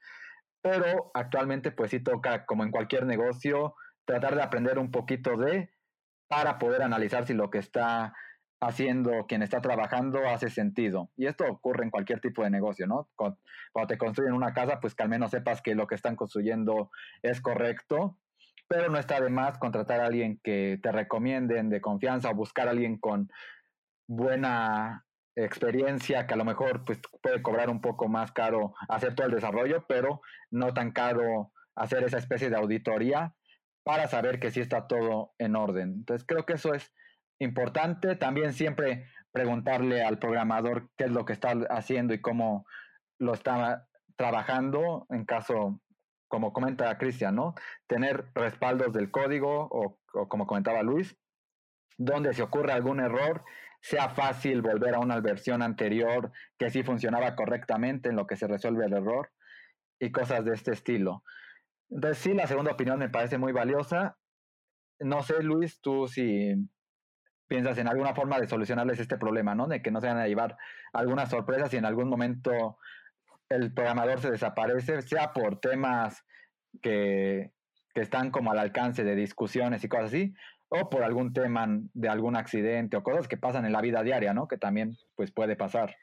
pero actualmente pues sí toca, como en cualquier negocio, tratar de aprender un poquito de para poder analizar si lo que está haciendo quien está trabajando hace sentido. Y esto ocurre en cualquier tipo de negocio, ¿no? Cuando, te construyen una casa, pues que al menos sepas que lo que están construyendo es correcto, pero no está de más contratar a alguien que te recomienden de confianza o buscar a alguien con buena experiencia que a lo mejor pues, puede cobrar un poco más caro hacer todo el desarrollo, pero no tan caro hacer esa especie de auditoría para saber que sí está todo en orden. Entonces creo que eso es importante. También siempre preguntarle al programador qué es lo que está haciendo y cómo lo está trabajando en caso, como comenta Cristian, ¿no? Tener respaldos del código o, o como comentaba Luis, donde se ocurre algún error, sea fácil volver a una versión anterior que sí funcionaba correctamente en lo que se resuelve el error y cosas de este estilo. Entonces sí, la segunda opinión me parece muy valiosa. No sé, Luis, tú si piensas en alguna forma de solucionarles este problema, ¿no? De que no se van a llevar algunas sorpresas y en algún momento el programador se desaparece, sea por temas que, que están como al alcance de discusiones y cosas así, o por algún tema de algún accidente o cosas que pasan en la vida diaria, ¿no? Que también pues puede pasar.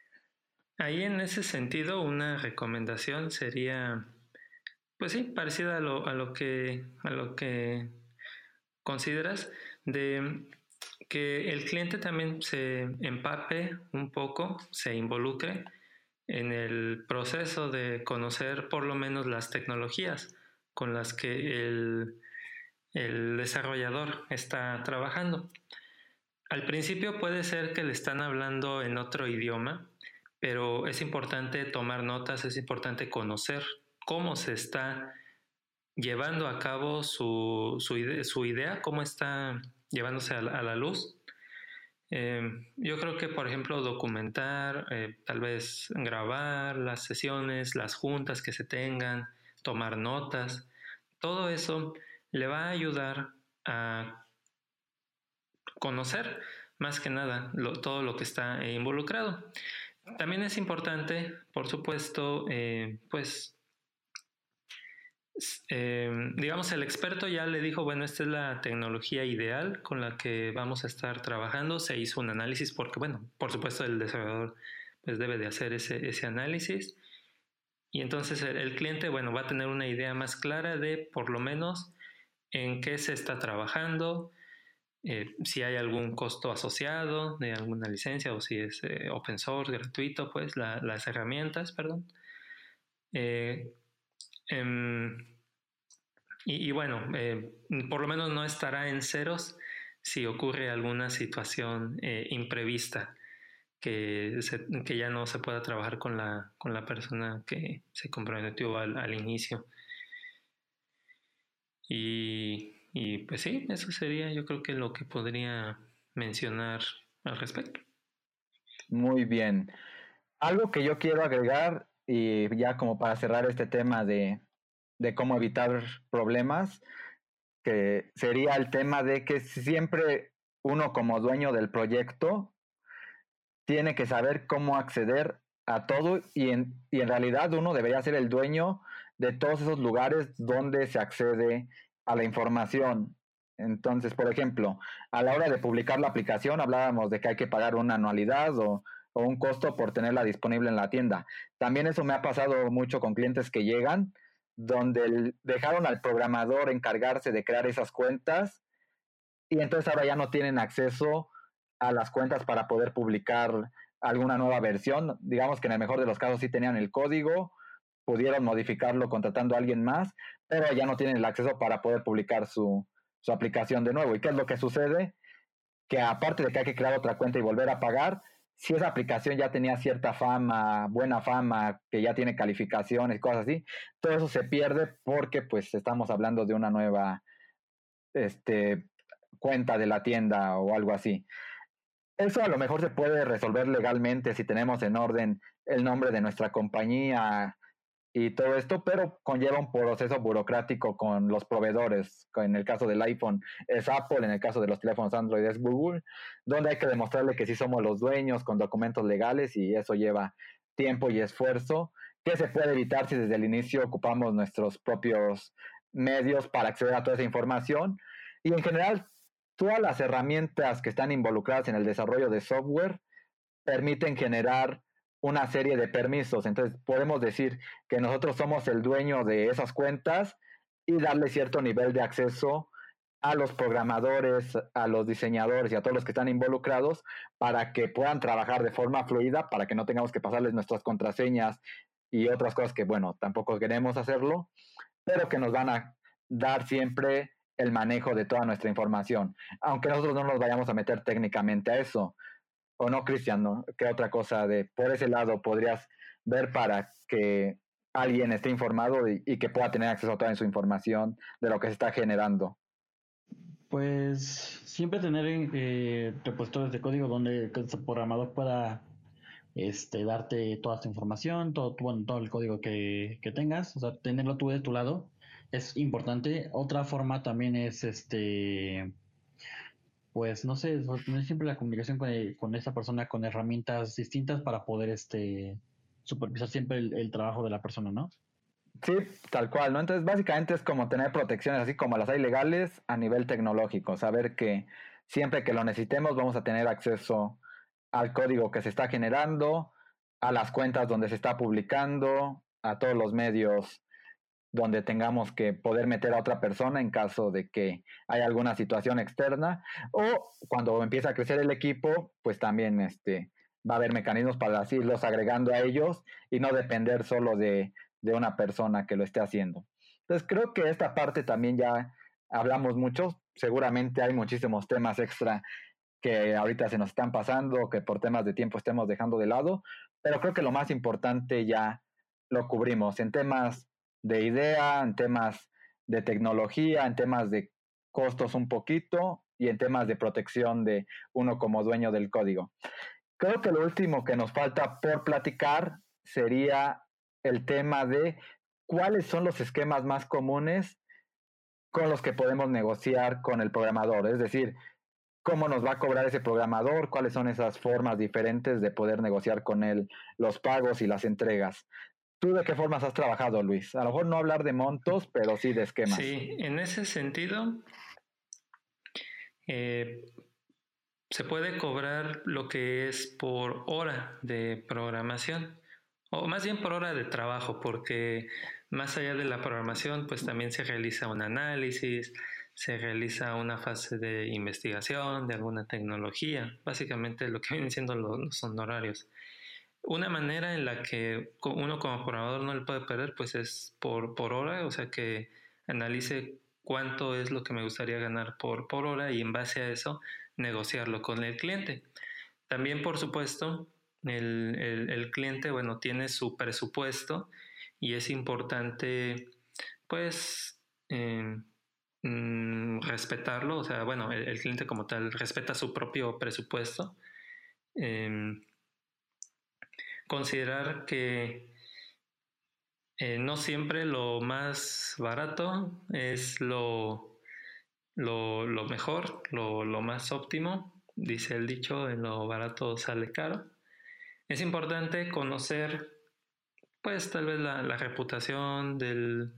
Ahí en ese sentido una recomendación sería, pues sí, parecida a lo, a lo que a lo que consideras de que el cliente también se empape un poco, se involucre en el proceso de conocer por lo menos las tecnologías con las que el el desarrollador está trabajando. Al principio puede ser que le están hablando en otro idioma, pero es importante tomar notas, es importante conocer cómo se está llevando a cabo su, su, idea, cómo está llevándose a la, luz. Em, yo creo que, por ejemplo, documentar, eh, tal vez grabar las sesiones, las juntas que se tengan, tomar notas, todo eso le va a ayudar a conocer más que nada todo lo que está involucrado. También es importante, por supuesto, eh, pues, em, digamos, el experto ya le dijo, bueno, esta es la tecnología ideal con la que vamos a estar trabajando. Se hizo un análisis porque, bueno, por supuesto, el desarrollador pues debe de hacer ese, ese análisis. Y entonces el cliente, bueno, va a tener una idea más clara de, por lo menos, en qué se está trabajando, eh, si hay algún costo asociado de alguna licencia o si es eh, open source, gratuito, pues las herramientas, perdón. Eh, em, y, bueno, por lo menos no estará en ceros si ocurre alguna situación imprevista que, que ya no se pueda trabajar con la, con la persona que se comprometió al, al inicio. Y y pues sí, eso sería yo creo que lo que podría mencionar al respecto. Muy bien. Algo que yo quiero agregar, y ya como para cerrar este tema de, de cómo evitar problemas, que sería el tema de que siempre uno como dueño del proyecto tiene que saber cómo acceder a todo y en, y en realidad uno debería ser el dueño de todos esos lugares donde se accede a la información. Entonces, por ejemplo, a la hora de publicar la aplicación hablábamos de que hay que pagar una anualidad o, un costo por tenerla disponible en la tienda. También eso me ha pasado mucho con clientes que llegan, donde dejaron al programador encargarse de crear esas cuentas y entonces ahora ya no tienen acceso a las cuentas para poder publicar alguna nueva versión. Digamos que en el mejor de los casos sí tenían el código, pudieron modificarlo contratando a alguien más, pero ya no tienen el acceso para poder publicar su, su aplicación de nuevo. ¿Y qué es lo que sucede? Que aparte de que hay que crear otra cuenta y volver a pagar, si esa aplicación ya tenía cierta fama, buena fama, que ya tiene calificaciones cosas así, todo eso se pierde porque pues estamos hablando de una nueva este, cuenta de la tienda o algo así. Eso a lo mejor se puede resolver legalmente si tenemos en orden el nombre de nuestra compañía, y todo esto, pero conlleva un proceso burocrático con los proveedores. En el caso del iPhone es Apple, en el caso de los teléfonos Android es Google, donde hay que demostrarle que sí somos los dueños con documentos legales y eso lleva tiempo y esfuerzo, que se puede evitar si desde el inicio ocupamos nuestros propios medios para acceder a toda esa información. Y en general, todas las herramientas que están involucradas en el desarrollo de software permiten generar una serie de permisos. Entonces podemos decir que nosotros somos el dueño de esas cuentas y darle cierto nivel de acceso a los programadores, a los diseñadores y a todos los que están involucrados para que puedan trabajar de forma fluida, para que no tengamos que pasarles nuestras contraseñas y otras cosas que, bueno, tampoco queremos hacerlo, pero que nos van a dar siempre el manejo de toda nuestra información, aunque nosotros no nos vayamos a meter técnicamente a eso. ¿O no, Cristian? ¿Qué otra cosa de por ese lado podrías ver para que alguien esté informado y, que pueda tener acceso a toda su información de lo que se está generando? Pues siempre tener eh, repositorios de código donde el programador pueda este, darte toda esta información, todo, todo el código que, que, tengas, o sea, tenerlo tú de tu lado es importante. Otra forma también es este pues no sé, tener siempre la comunicación con, con esa persona con herramientas distintas para poder este supervisar siempre el, trabajo de la persona, ¿no? Sí, tal cual, ¿no? Entonces, básicamente es como tener protecciones así como las hay legales a nivel tecnológico, saber que siempre que lo necesitemos vamos a tener acceso al código que se está generando, a las cuentas donde se está publicando, a todos los medios donde tengamos que poder meter a otra persona en caso de que haya alguna situación externa o cuando empieza a crecer el equipo, pues también este, va a haber mecanismos para irlos agregando a ellos y no depender solo de, de una persona que lo esté haciendo. Entonces creo que esta parte también ya hablamos mucho, seguramente hay muchísimos temas extra que ahorita se nos están pasando, que por temas de tiempo estemos dejando de lado, pero creo que lo más importante ya lo cubrimos en temas de idea, en temas de tecnología, en temas de costos un poquito y en temas de protección de uno como dueño del código. Creo que lo último que nos falta por platicar sería el tema de cuáles son los esquemas más comunes con los que podemos negociar con el programador. Es decir, cómo nos va a cobrar ese programador, cuáles son esas formas diferentes de poder negociar con él los pagos y las entregas. ¿Tú de qué formas has trabajado, Luis? A lo mejor no hablar de montos, pero sí de esquemas. Sí, en ese sentido, eh, se puede cobrar lo que es por hora de programación, o más bien por hora de trabajo, porque más allá de la programación, pues también se realiza un análisis, se realiza una fase de investigación de alguna tecnología, básicamente lo que vienen siendo los, honorarios. Una manera en la que uno como programador no le puede perder, pues es por, por hora, o sea que analice cuánto es lo que me gustaría ganar por, por hora y en base a eso negociarlo con el cliente. También, por supuesto, el, cliente, bueno, tiene su presupuesto y es importante, pues, em, mm, respetarlo. O sea, bueno, el, cliente como tal respeta su propio presupuesto. Em, considerar que eh, no siempre lo más barato es lo, lo, mejor, lo, lo, más óptimo. Dice el dicho, en lo barato sale caro. Es importante conocer, pues tal vez la, reputación del,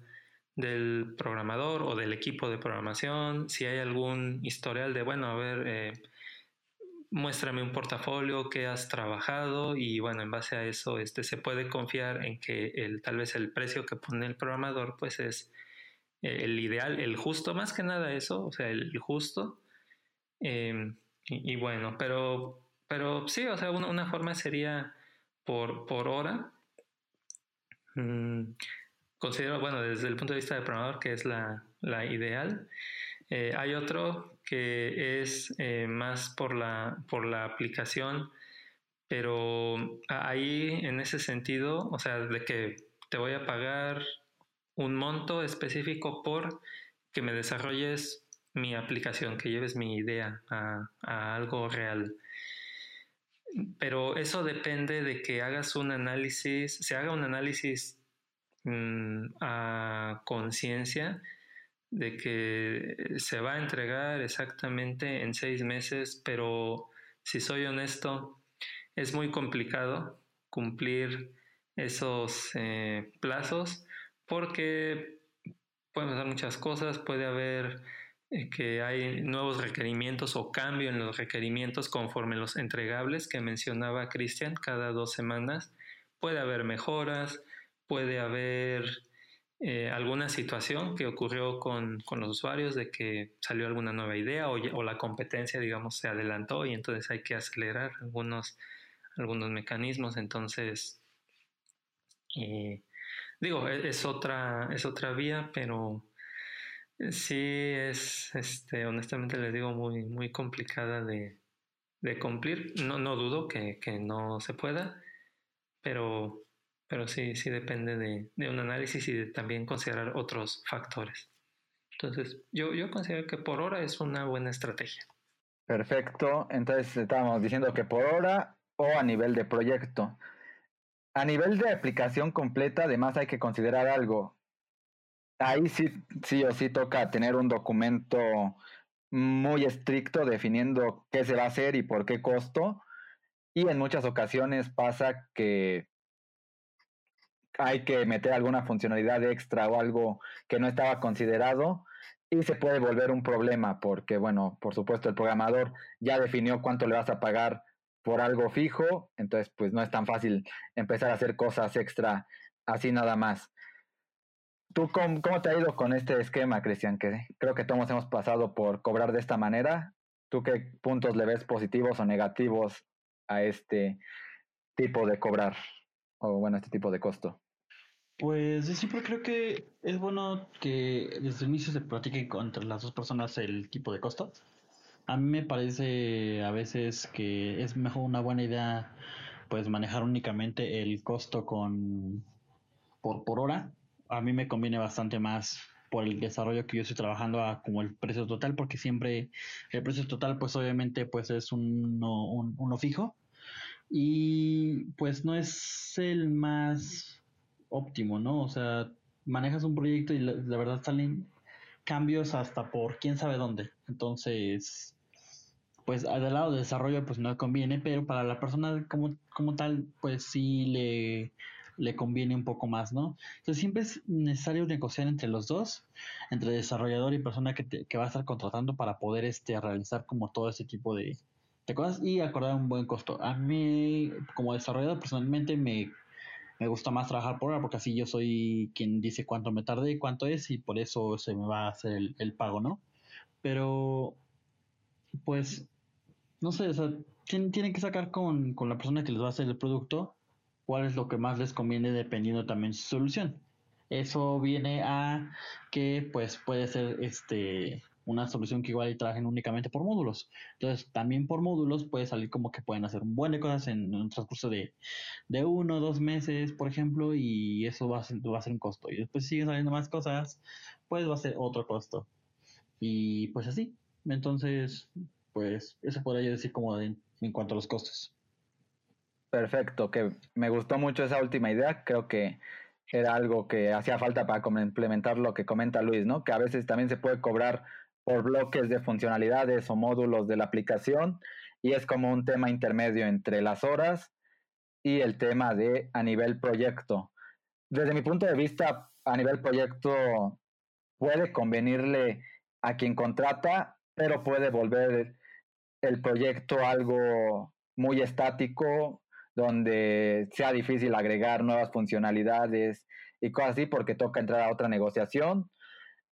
programador o del equipo de programación, si hay algún historial de, bueno, a ver, eh, muéstrame un portafolio que has trabajado y bueno, en base a eso este, se puede confiar en que el, tal vez el precio que pone el programador pues es el ideal, el justo, más que nada eso, o sea, el justo. Em, y, bueno, pero pero sí, o sea, una, forma sería por, por hora. Mm, considero, bueno, desde el punto de vista del programador, que es la, ideal. Eh, hay otro que es eh, más por la, por la aplicación, pero ahí en ese sentido, o sea, de que te voy a pagar un monto específico por que me desarrolles mi aplicación, que lleves mi idea a, algo real. Pero eso depende de que hagas un análisis, se haga un análisis mm, a conciencia de que se va a entregar exactamente en seis meses, pero si soy honesto, es muy complicado cumplir esos eh, plazos porque pueden pasar muchas cosas, puede haber eh, que hay nuevos requerimientos o cambio en los requerimientos conforme los entregables que mencionaba Cristian cada dos semanas. Puede haber mejoras, puede haber eh, alguna situación que ocurrió con, los usuarios de que salió alguna nueva idea o, la competencia, digamos, se adelantó y entonces hay que acelerar algunos, algunos mecanismos. Entonces, eh, digo, e, es, otra, es otra vía, pero Sí, es, este, honestamente les digo, muy, muy complicada de, cumplir. No, no dudo que, no se pueda, pero, pero sí, sí depende de, un análisis y de también considerar otros factores. Entonces, yo, yo considero que por hora es una buena estrategia. Perfecto. Entonces, estábamos diciendo que por hora o a nivel de proyecto. A nivel de aplicación completa, además hay que considerar algo ahí sí, sí o sí toca tener un documento muy estricto definiendo qué se va a hacer y por qué costo. Y en muchas ocasiones pasa que hay que meter alguna funcionalidad extra o algo que no estaba considerado y se puede volver un problema porque, bueno, por supuesto el programador ya definió cuánto le vas a pagar por algo fijo, entonces pues no es tan fácil empezar a hacer cosas extra así nada más. ¿Tú cómo, te ha ido con este esquema, Cristian? Que creo que todos hemos pasado por cobrar de esta manera. ¿Tú qué puntos le ves positivos o negativos a este tipo de cobrar? O bueno, este tipo de costo. Pues yo siempre creo que es bueno que desde el inicio se platique entre las dos personas el tipo de costo. A mí me parece a veces que es mejor una buena idea pues manejar únicamente el costo con por, por hora a mí me conviene bastante más por el desarrollo que yo estoy trabajando a como el precio total, porque siempre el precio total, pues obviamente, pues es uno, uno fijo y pues no es el más óptimo, ¿no? O sea, manejas un proyecto y la, verdad salen cambios hasta por quién sabe dónde. Entonces, pues al lado de desarrollo, pues no conviene, pero para la persona como, como tal, pues sí le le conviene un poco más, ¿no? Entonces siempre es necesario negociar entre los dos, entre desarrollador y persona que, te, que va a estar contratando para poder este, realizar como todo ese tipo de, cosas y acordar un buen costo. A mí, como desarrollador, personalmente me, gusta más trabajar por hora porque así yo soy quien dice cuánto me tardé, cuánto es y por eso se me va a hacer el, pago, ¿no? Pero, pues, no sé, o sea, tienen, que sacar con, con la persona que les va a hacer el producto cuál es lo que más les conviene dependiendo también su solución. Eso viene a que pues puede ser este una solución que igual trabajen únicamente por módulos. Entonces, también por módulos puede salir como que pueden hacer un buen de cosas en un transcurso de, de uno o dos meses, por ejemplo, y eso va a, ser, va a ser un costo. Y después siguen saliendo más cosas, pues va a ser otro costo. Y pues así. Entonces, pues eso podría decir como en cuanto a los costos. Perfecto, que me gustó mucho esa última idea. Creo que era algo que hacía falta para implementar lo que comenta Luis, ¿no? Que a veces también se puede cobrar por bloques de funcionalidades o módulos de la aplicación y es como un tema intermedio entre las horas y el tema de a nivel proyecto. Desde mi punto de vista, a nivel proyecto puede convenirle a quien contrata, pero puede volver el proyecto algo muy estático donde sea difícil agregar nuevas funcionalidades y cosas así porque toca entrar a otra negociación.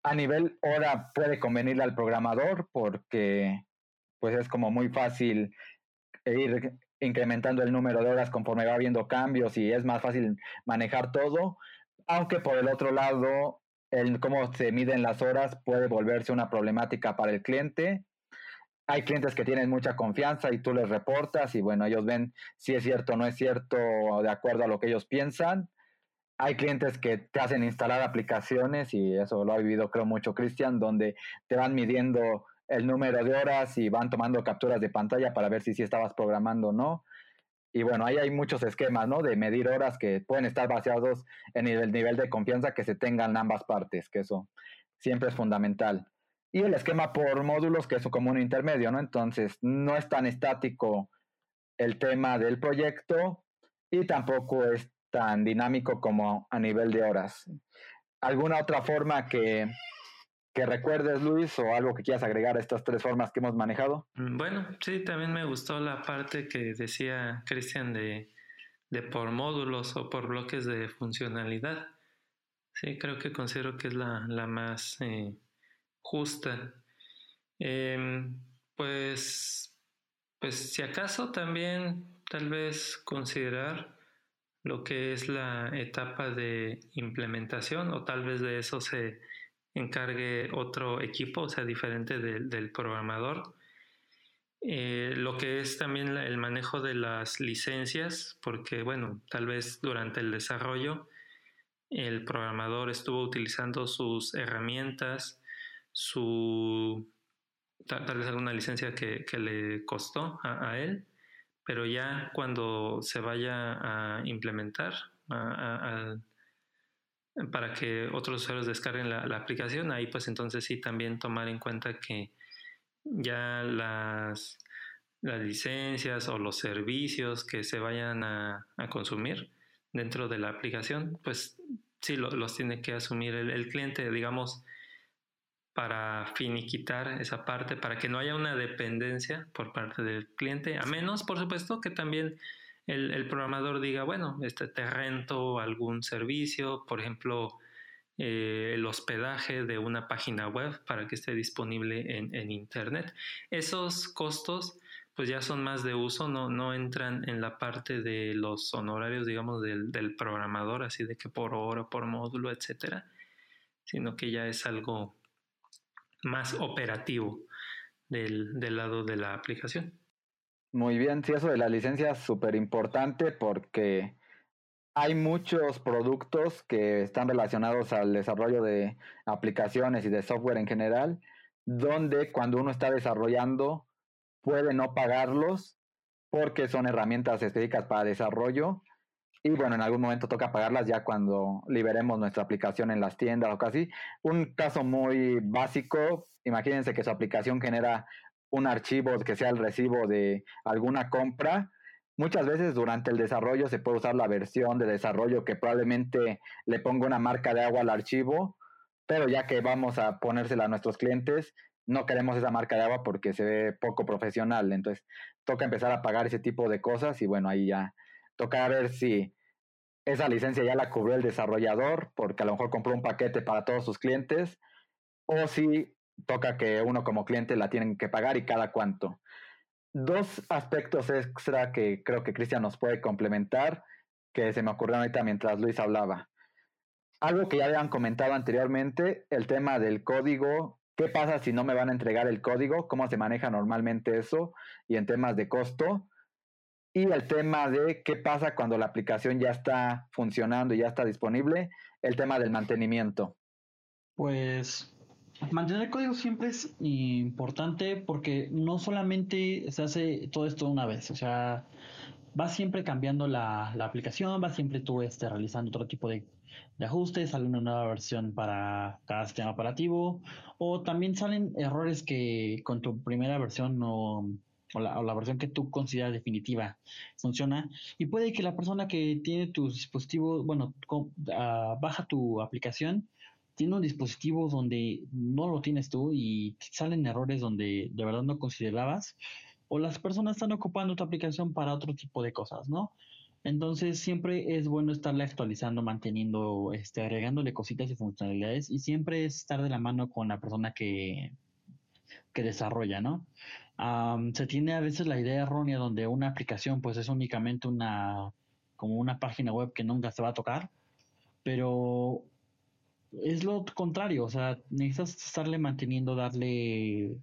A nivel hora puede convenirle al programador porque pues es como muy fácil ir incrementando el número de horas conforme va habiendo cambios y es más fácil manejar todo, aunque por el otro lado el cómo se miden las horas puede volverse una problemática para el cliente hay clientes que tienen mucha confianza y tú les reportas y bueno, ellos ven si es cierto o no es cierto de acuerdo a lo que ellos piensan. Hay clientes que te hacen instalar aplicaciones y eso lo ha vivido creo mucho Cristian, donde te van midiendo el número de horas y van tomando capturas de pantalla para ver si sí estabas programando o no. Y bueno, ahí hay muchos esquemas, ¿no? De medir horas que pueden estar basados en el nivel de confianza que se tengan ambas partes, que eso siempre es fundamental y el esquema por módulos, que es como un intermedio, ¿no? Entonces, no es tan estático el tema del proyecto y tampoco es tan dinámico como a nivel de horas. ¿Alguna otra forma que, que recuerdes, Luis, o algo que quieras agregar a estas tres formas que hemos manejado? Mm, bueno, sí, también me gustó la parte que decía Cristian de, de por módulos o por bloques de funcionalidad. Sí, creo que considero que es la, la más... Eh, justa. Em, pues, pues si acaso también tal vez considerar lo que es la etapa de implementación o tal vez de eso se encargue otro equipo, o sea, diferente del programador. Eh, lo que es también el manejo de las licencias, porque bueno, tal vez durante el desarrollo el programador estuvo utilizando sus herramientas su tal, vez alguna licencia que, le costó a, él, pero ya cuando se vaya a implementar para que otros usuarios descarguen la, aplicación, ahí pues entonces sí también tomar en cuenta que ya las, las licencias o los servicios que se vayan a, consumir dentro de la aplicación, pues sí los tiene que asumir el, el cliente, digamos, para finiquitar esa parte, para que no haya una dependencia por parte del cliente, a menos, por supuesto, que también el, programador diga, bueno, este, te rento algún servicio, por ejemplo, eh, el hospedaje de una página web para que esté disponible en, Internet. Esos costos pues ya son más de uso, no, no entran en la parte de los honorarios, digamos, del, del programador, así de que por hora, por módulo, etcétera, sino que ya es algo más operativo del, lado de la aplicación. Muy bien, sí, eso de las licencias es súper importante porque hay muchos productos que están relacionados al desarrollo de aplicaciones y de software en general, donde cuando uno está desarrollando puede no pagarlos porque son herramientas específicas para desarrollo y bueno, en algún momento toca pagarlas ya cuando liberemos nuestra aplicación en las tiendas o casi. Un caso muy básico, imagínense que su aplicación genera un archivo que sea el recibo de alguna compra. Muchas veces durante el desarrollo se puede usar la versión de desarrollo que probablemente le ponga una marca de agua al archivo, pero ya que vamos a ponérsela a nuestros clientes, no queremos esa marca de agua porque se ve poco profesional. Entonces toca empezar a pagar ese tipo de cosas y bueno, ahí ya toca ver si esa licencia ya la cubrió el desarrollador, porque a lo mejor compró un paquete para todos sus clientes, o si toca que uno como cliente la tienen que pagar y cada cuánto. Dos aspectos extra que creo que Cristian nos puede complementar, que se me ocurrieron ahorita mientras Luis hablaba. Algo que ya habían comentado anteriormente, el tema del código. ¿Qué pasa si no me van a entregar el código? ¿Cómo se maneja normalmente eso? Y en temas de costo. Y el tema de qué pasa cuando la aplicación ya está funcionando y ya está disponible. El tema del mantenimiento. Pues mantener el código siempre es importante porque no solamente se hace todo esto una vez, o sea, va siempre cambiando la, la aplicación, va siempre tú este, realizando otro tipo de, de, ajustes, sale una nueva versión para cada sistema operativo, o también salen errores que con tu primera versión no, o, la, o la versión que tú consideras definitiva funciona, y puede que la persona que tiene tu dispositivo, bueno, uh, baja tu aplicación, tiene un dispositivo donde no lo tienes tú y salen errores donde de verdad no considerabas, o las personas están ocupando tu aplicación para otro tipo de cosas, ¿no? Entonces siempre es bueno estarle actualizando, manteniendo, este, agregándole cositas y funcionalidades y siempre es estar de la mano con la persona que, que desarrolla, ¿no? Se tiene a veces la idea errónea donde una aplicación pues es únicamente una como una página web que nunca se va a tocar, pero es lo contrario, o sea, necesitas estarle manteniendo, darle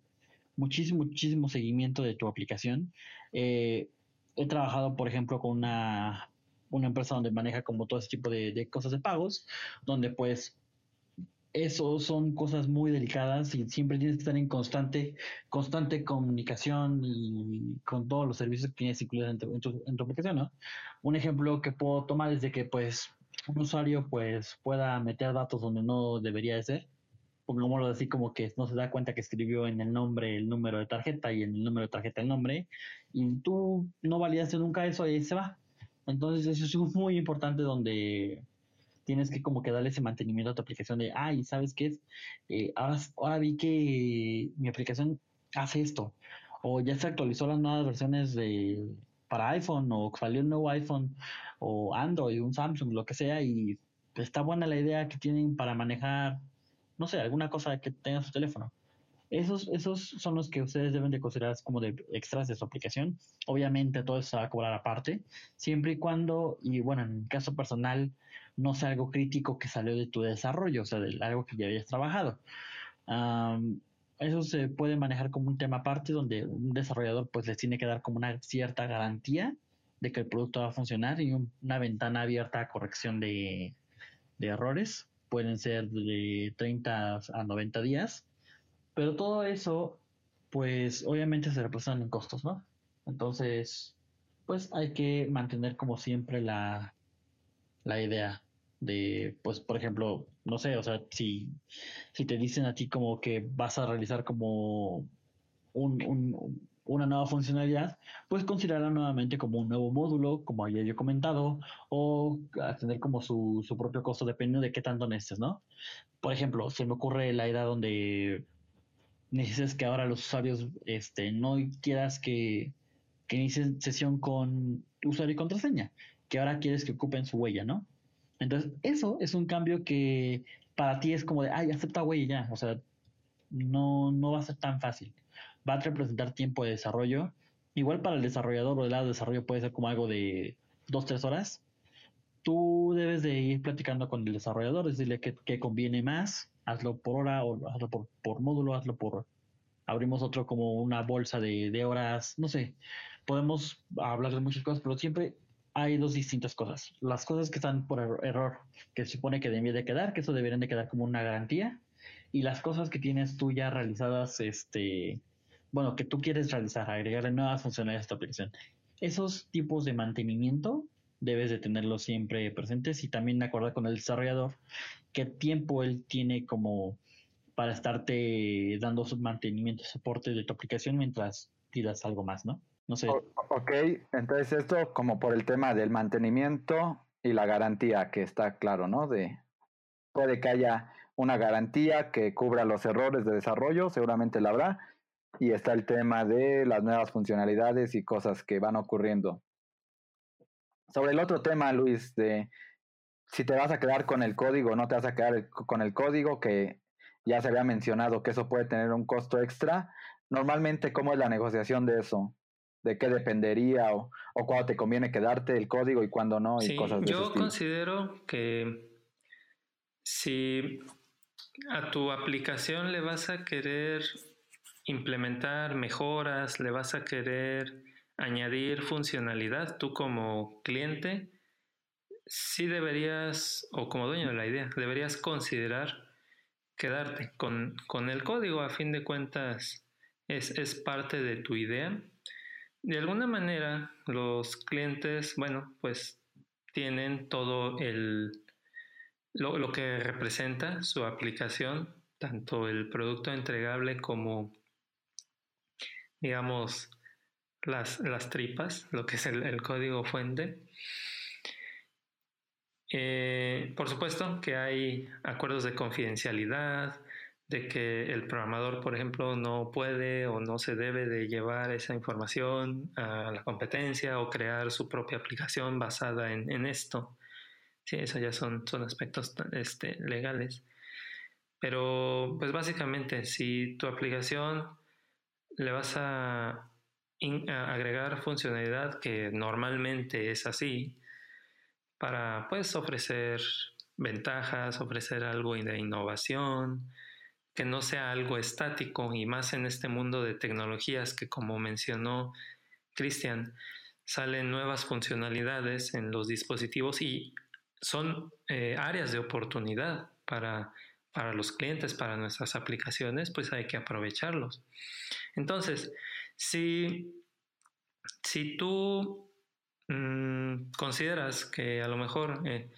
muchísimo, muchísimo seguimiento de tu aplicación. Eh, he trabajado, por ejemplo, con una, una empresa donde maneja como todo ese tipo de, cosas de pagos, donde pues eso son cosas muy delicadas y siempre tienes que estar en constante, constante comunicación y con todos los servicios que tienes incluidos en tu, en tu, aplicación, ¿no? Un ejemplo que puedo tomar es de que pues un usuario pues pueda meter datos donde no debería de ser pongámoslo así como que no se da cuenta que escribió en el nombre el número de tarjeta y en el número de tarjeta el nombre, y tú no validaste nunca eso y ahí se va. Entonces eso es muy importante donde tienes que como que darle ese mantenimiento a tu aplicación de, ay, ¿sabes qué es? Eh, ahora, vi que mi aplicación hace esto, o ya se actualizó las nuevas versiones de para iPhone, o salió un nuevo iPhone, o Android, un Samsung, lo que sea, y está buena la idea que tienen para manejar no sé, alguna cosa que tenga su teléfono. Esos, esos son los que ustedes deben de considerar como de extras de su aplicación. Obviamente todo eso se va a cobrar aparte, siempre y cuando, y bueno, en mi caso personal, no sea algo crítico que salió de tu desarrollo, o sea, de algo que ya habías trabajado. eso se puede manejar como un tema aparte donde un desarrollador pues les tiene que dar como una cierta garantía de que el producto va a funcionar y una ventana abierta a corrección de, errores pueden ser de 30 a 90 días, pero todo eso, pues obviamente se representan en costos, ¿no? Entonces, pues hay que mantener como siempre la, la idea de, pues, por ejemplo, no sé, o sea, si, si te dicen a ti como que vas a realizar como un, un, una nueva funcionalidad, pues considerarla nuevamente como un nuevo módulo, como había yo comentado, o tener como su, su propio costo dependiendo de qué tanto necesites, ¿no? Por ejemplo, se me ocurre la idea donde necesites que ahora los usuarios este, no quieras que, que inicien sesión con usuario y contraseña, que ahora quieres que ocupen su huella, ¿no? Entonces, eso es un cambio que para ti es como de, ay, acepta huella ya, o sea, no, no va a ser tan fácil va a representar tiempo de desarrollo. Igual para el desarrollador o el lado de desarrollo puede ser como algo de dos, tres horas. Tú debes de ir platicando con el desarrollador, decirle que, conviene más, hazlo por hora o hazlo por, por, módulo, hazlo por... Abrimos otro como una bolsa de, de horas, no sé. Podemos hablar de muchas cosas, pero siempre hay dos distintas cosas. Las cosas que están por er-, error, que se supone que deben de quedar, que eso deberían de quedar como una garantía, y las cosas que tienes tú ya realizadas, este, bueno, que tú quieres realizar, agregarle nuevas funcionalidades a tu aplicación. Esos tipos de mantenimiento debes de tenerlos siempre presentes y también acordar con el desarrollador qué tiempo él tiene como para estarte dando mantenimiento y soporte de tu aplicación mientras tiras algo más, ¿no? No sé. ok, entonces esto como por el tema del mantenimiento y la garantía que está claro, ¿no? De puede que haya una garantía que cubra los errores de desarrollo, seguramente la habrá, y está el tema de las nuevas funcionalidades y cosas que van ocurriendo. Sobre el otro tema, Luis, de si te vas a quedar con el código o no te vas a quedar con el código, que ya se había mencionado que eso puede tener un costo extra. Normalmente, ¿cómo es la negociación de eso? ¿De qué dependería o, o cuándo te conviene quedarte el código y cuándo no? Y cosas de yo considero que si a tu aplicación le vas a querer implementar mejoras, le vas a querer añadir funcionalidad, tú como cliente, sí deberías, o como dueño de la idea, deberías considerar quedarte con, con el código. A fin de cuentas, es, es, parte de tu idea. De alguna manera, los clientes, bueno, pues tienen todo el, lo, que representa su aplicación, tanto el producto entregable como, digamos, las, las tripas, lo que es el, el código fuente. Eh, por supuesto que hay acuerdos de confidencialidad, de que el programador, por ejemplo, no puede o no se debe de llevar esa información a la competencia o crear su propia aplicación basada en, esto. Sí, eso ya son, son aspectos este, legales. Pero, pues básicamente, si tu aplicación le vas a agregar funcionalidad que normalmente es así, para pues ofrecer ventajas, ofrecer algo de innovación, que no sea algo estático y más en este mundo de tecnologías que como mencionó Cristian, salen nuevas funcionalidades en los dispositivos y son eh, áreas de oportunidad para, para los clientes, para nuestras aplicaciones, pues hay que aprovecharlos. Entonces, si, si tú Mm, consideras que a lo mejor eh,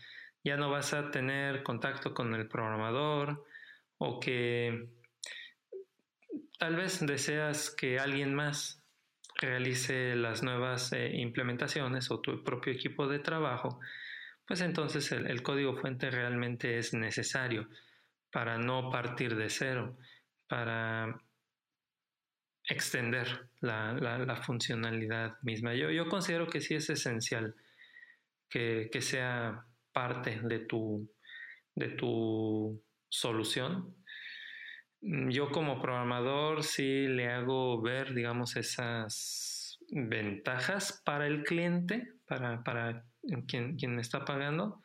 ya no vas a tener contacto con el programador o que tal vez deseas que alguien más realice las nuevas eh, implementaciones o tu propio equipo de trabajo, pues entonces el, código fuente realmente es necesario para no partir de cero, para extender la, la, funcionalidad misma. Yo, yo, considero que sí es esencial que, que, sea parte de tu, de tu solución. Yo como programador sí le hago ver, digamos, esas ventajas para el cliente, para, para quien, quien está pagando,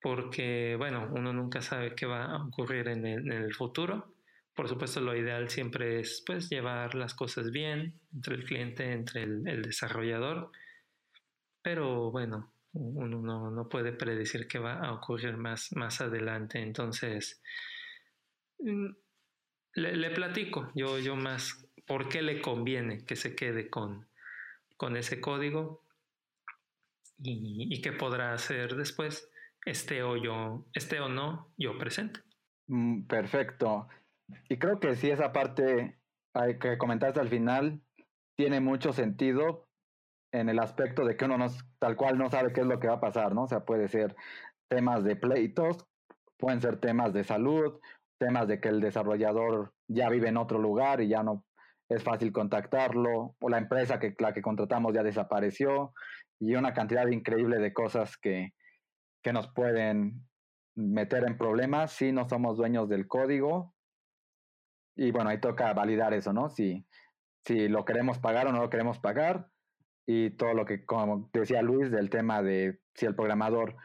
porque, bueno, uno nunca sabe qué va a ocurrir en el, en el futuro por supuesto, lo ideal siempre es pues, llevar las cosas bien entre el cliente, entre el, desarrollador, pero bueno, uno no, puede predecir qué va a ocurrir más, más adelante. Entonces, mm, le, platico yo, yo más por qué le conviene que se quede con, con ese código y, y qué podrá hacer después, esté o, yo, esté o no yo presente. Mm, perfecto. Y creo que sí, esa parte que comentaste al final tiene mucho sentido en el aspecto de que uno no, tal cual no sabe qué es lo que va a pasar, ¿no? O sea, puede ser temas de pleitos, pueden ser temas de salud, temas de que el desarrollador ya vive en otro lugar y ya no es fácil contactarlo, o la empresa que la que contratamos ya desapareció, y una cantidad increíble de cosas que, que nos pueden meter en problemas si no somos dueños del código y bueno, ahí toca validar eso, ¿no? Si, si lo queremos pagar o no lo queremos pagar. Y todo lo que, como decía Luis, del tema de si el programador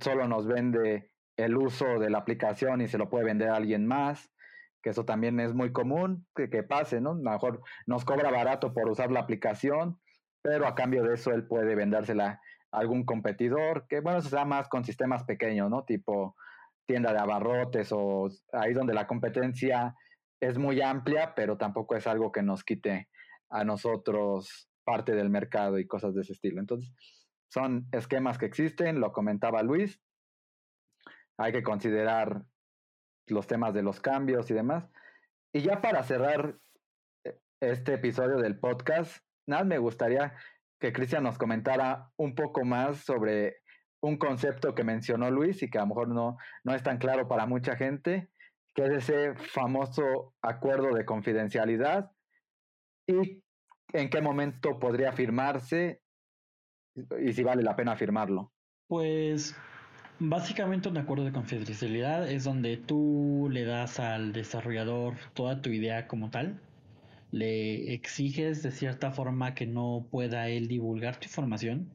solo nos vende el uso de la aplicación y se lo puede vender a alguien más, que eso también es muy común que, que pase, ¿no? A lo mejor nos cobra barato por usar la aplicación, pero a cambio de eso él puede vendérsela a algún competidor, que bueno, eso se da más con sistemas pequeños, ¿no? Tipo tienda de abarrotes o ahí donde la competencia es muy amplia, pero tampoco es algo que nos quite a nosotros parte del mercado y cosas de ese estilo. Entonces, son esquemas que existen, lo comentaba Luis. Hay que considerar los temas de los cambios y demás. Y ya para cerrar eh, este episodio del podcast, nada, me gustaría que Cristian nos comentara un poco más sobre un concepto que mencionó Luis y que a lo mejor no, no es tan claro para mucha gente, que es ese famoso acuerdo de confidencialidad y en qué momento podría firmarse y si vale la pena firmarlo. Pues Básicamente un acuerdo de confidencialidad es donde tú le das al desarrollador toda tu idea como tal, le exiges de cierta forma que no pueda él divulgar tu información,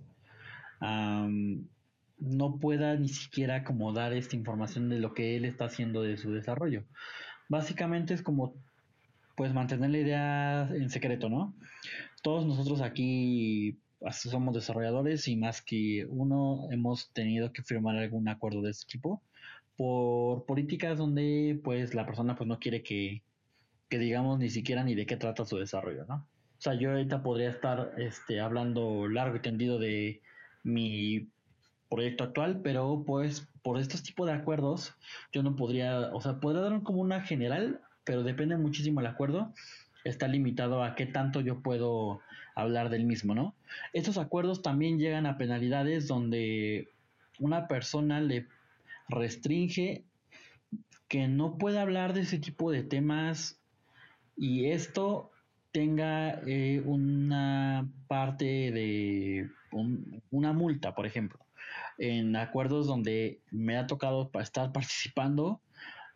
no pueda ni siquiera como dar esta información de lo que él está haciendo de su desarrollo. Básicamente es como pues mantener la idea en secreto, ¿no? Todos nosotros aquí somos desarrolladores y más que uno hemos tenido que firmar algún acuerdo de este tipo por políticas donde pues la persona pues no quiere que, que digamos ni siquiera ni de qué trata su desarrollo, ¿no? O sea, yo ahorita podría estar este, hablando largo y tendido de mi proyecto actual, pero pues por estos tipos de acuerdos yo no podría, o sea, podría dar como una general, pero depende muchísimo el acuerdo, está limitado a qué tanto yo puedo hablar del mismo, ¿no? Estos acuerdos también llegan a penalidades donde una persona le restringe que no pueda hablar de ese tipo de temas y esto tenga eh, una parte de una multa, por ejemplo. En acuerdos donde me ha tocado estar participando,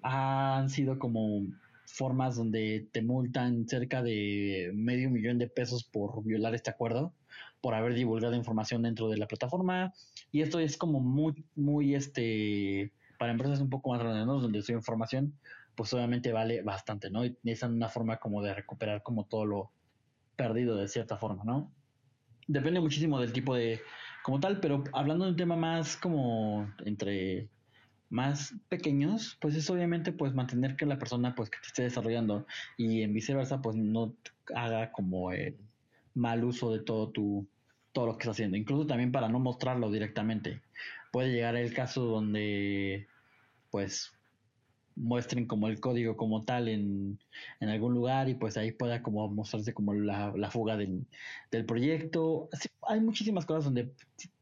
han sido como formas donde te multan cerca de medio millón de pesos por violar este acuerdo, por haber divulgado información dentro de la plataforma. Y esto es como muy, muy, este, para empresas un poco más grandes, donde su información, pues obviamente vale bastante, ¿no? Y es una forma como de recuperar como todo lo perdido de cierta forma, ¿no? Depende muchísimo del tipo de, como tal, pero hablando de un tema más como entre más pequeños, pues es obviamente pues mantener que la persona pues que te esté desarrollando y en viceversa pues no haga como el mal uso de todo tu todo lo que está haciendo, incluso también para no mostrarlo directamente. Puede llegar el caso donde pues muestren como el código como tal en, en algún lugar y pues ahí pueda como mostrarse como la, la fuga del, del proyecto. hay muchísimas cosas donde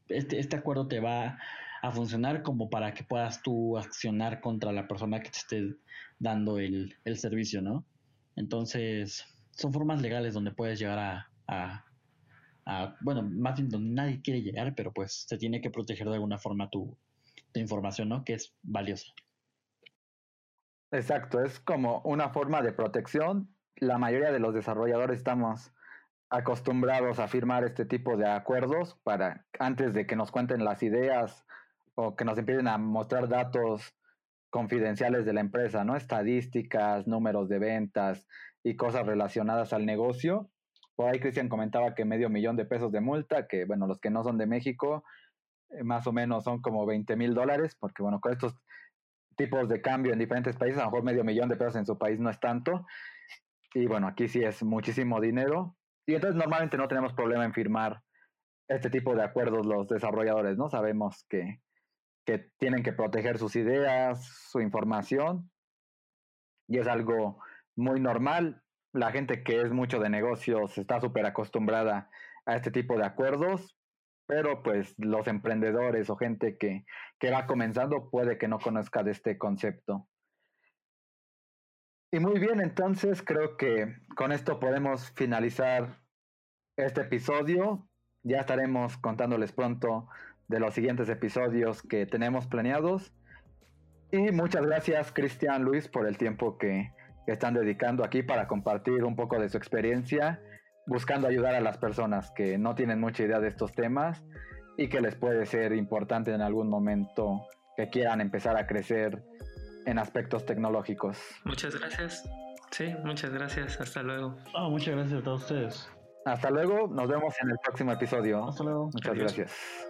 este, este acuerdo te va a funcionar como para que puedas tú accionar contra la persona que te esté dando el, servicio, ¿no? Entonces, son formas legales donde puedes llegar a, a, bueno, más bien donde nadie quiere llegar, pero pues se tiene que proteger de alguna forma tu, tu información, ¿no? Que es valiosa. Exacto, es como una forma de protección. La mayoría de los desarrolladores estamos acostumbrados a firmar este tipo de acuerdos para antes de que nos cuenten las ideas o que nos empiecen a mostrar datos confidenciales de la empresa, ¿no? Estadísticas, números de ventas y cosas relacionadas al negocio. Por ahí Cristian comentaba que medio millón de pesos de multa, que bueno, los que no son de México, eh, más o menos son como 20 mil dólares, porque bueno, con estos tipos de cambio en diferentes países, a lo mejor medio millón de pesos en su país no es tanto. Y bueno, aquí sí es muchísimo dinero. Y entonces normalmente no tenemos problema en firmar este tipo de acuerdos los desarrolladores, ¿no? Sabemos que que tienen que proteger sus ideas, su información, y es algo muy normal. La gente que es mucho de negocios está súper acostumbrada a este tipo de acuerdos, pero pues los emprendedores o gente que, que va comenzando puede que no conozca de este concepto. Y muy bien, entonces creo que con esto podemos finalizar este episodio. Ya estaremos contándoles pronto de los siguientes episodios que tenemos planeados. Y muchas gracias Cristian Luis por el tiempo que, están dedicando aquí para compartir un poco de su experiencia, buscando ayudar a las personas que no tienen mucha idea de estos temas y que les puede ser importante en algún momento que quieran empezar a crecer en aspectos tecnológicos. Muchas gracias. Sí, muchas gracias. Hasta luego. Ah, muchas gracias a todos ustedes. Hasta luego. Nos vemos en el próximo episodio. Hasta luego. Muchas gracias.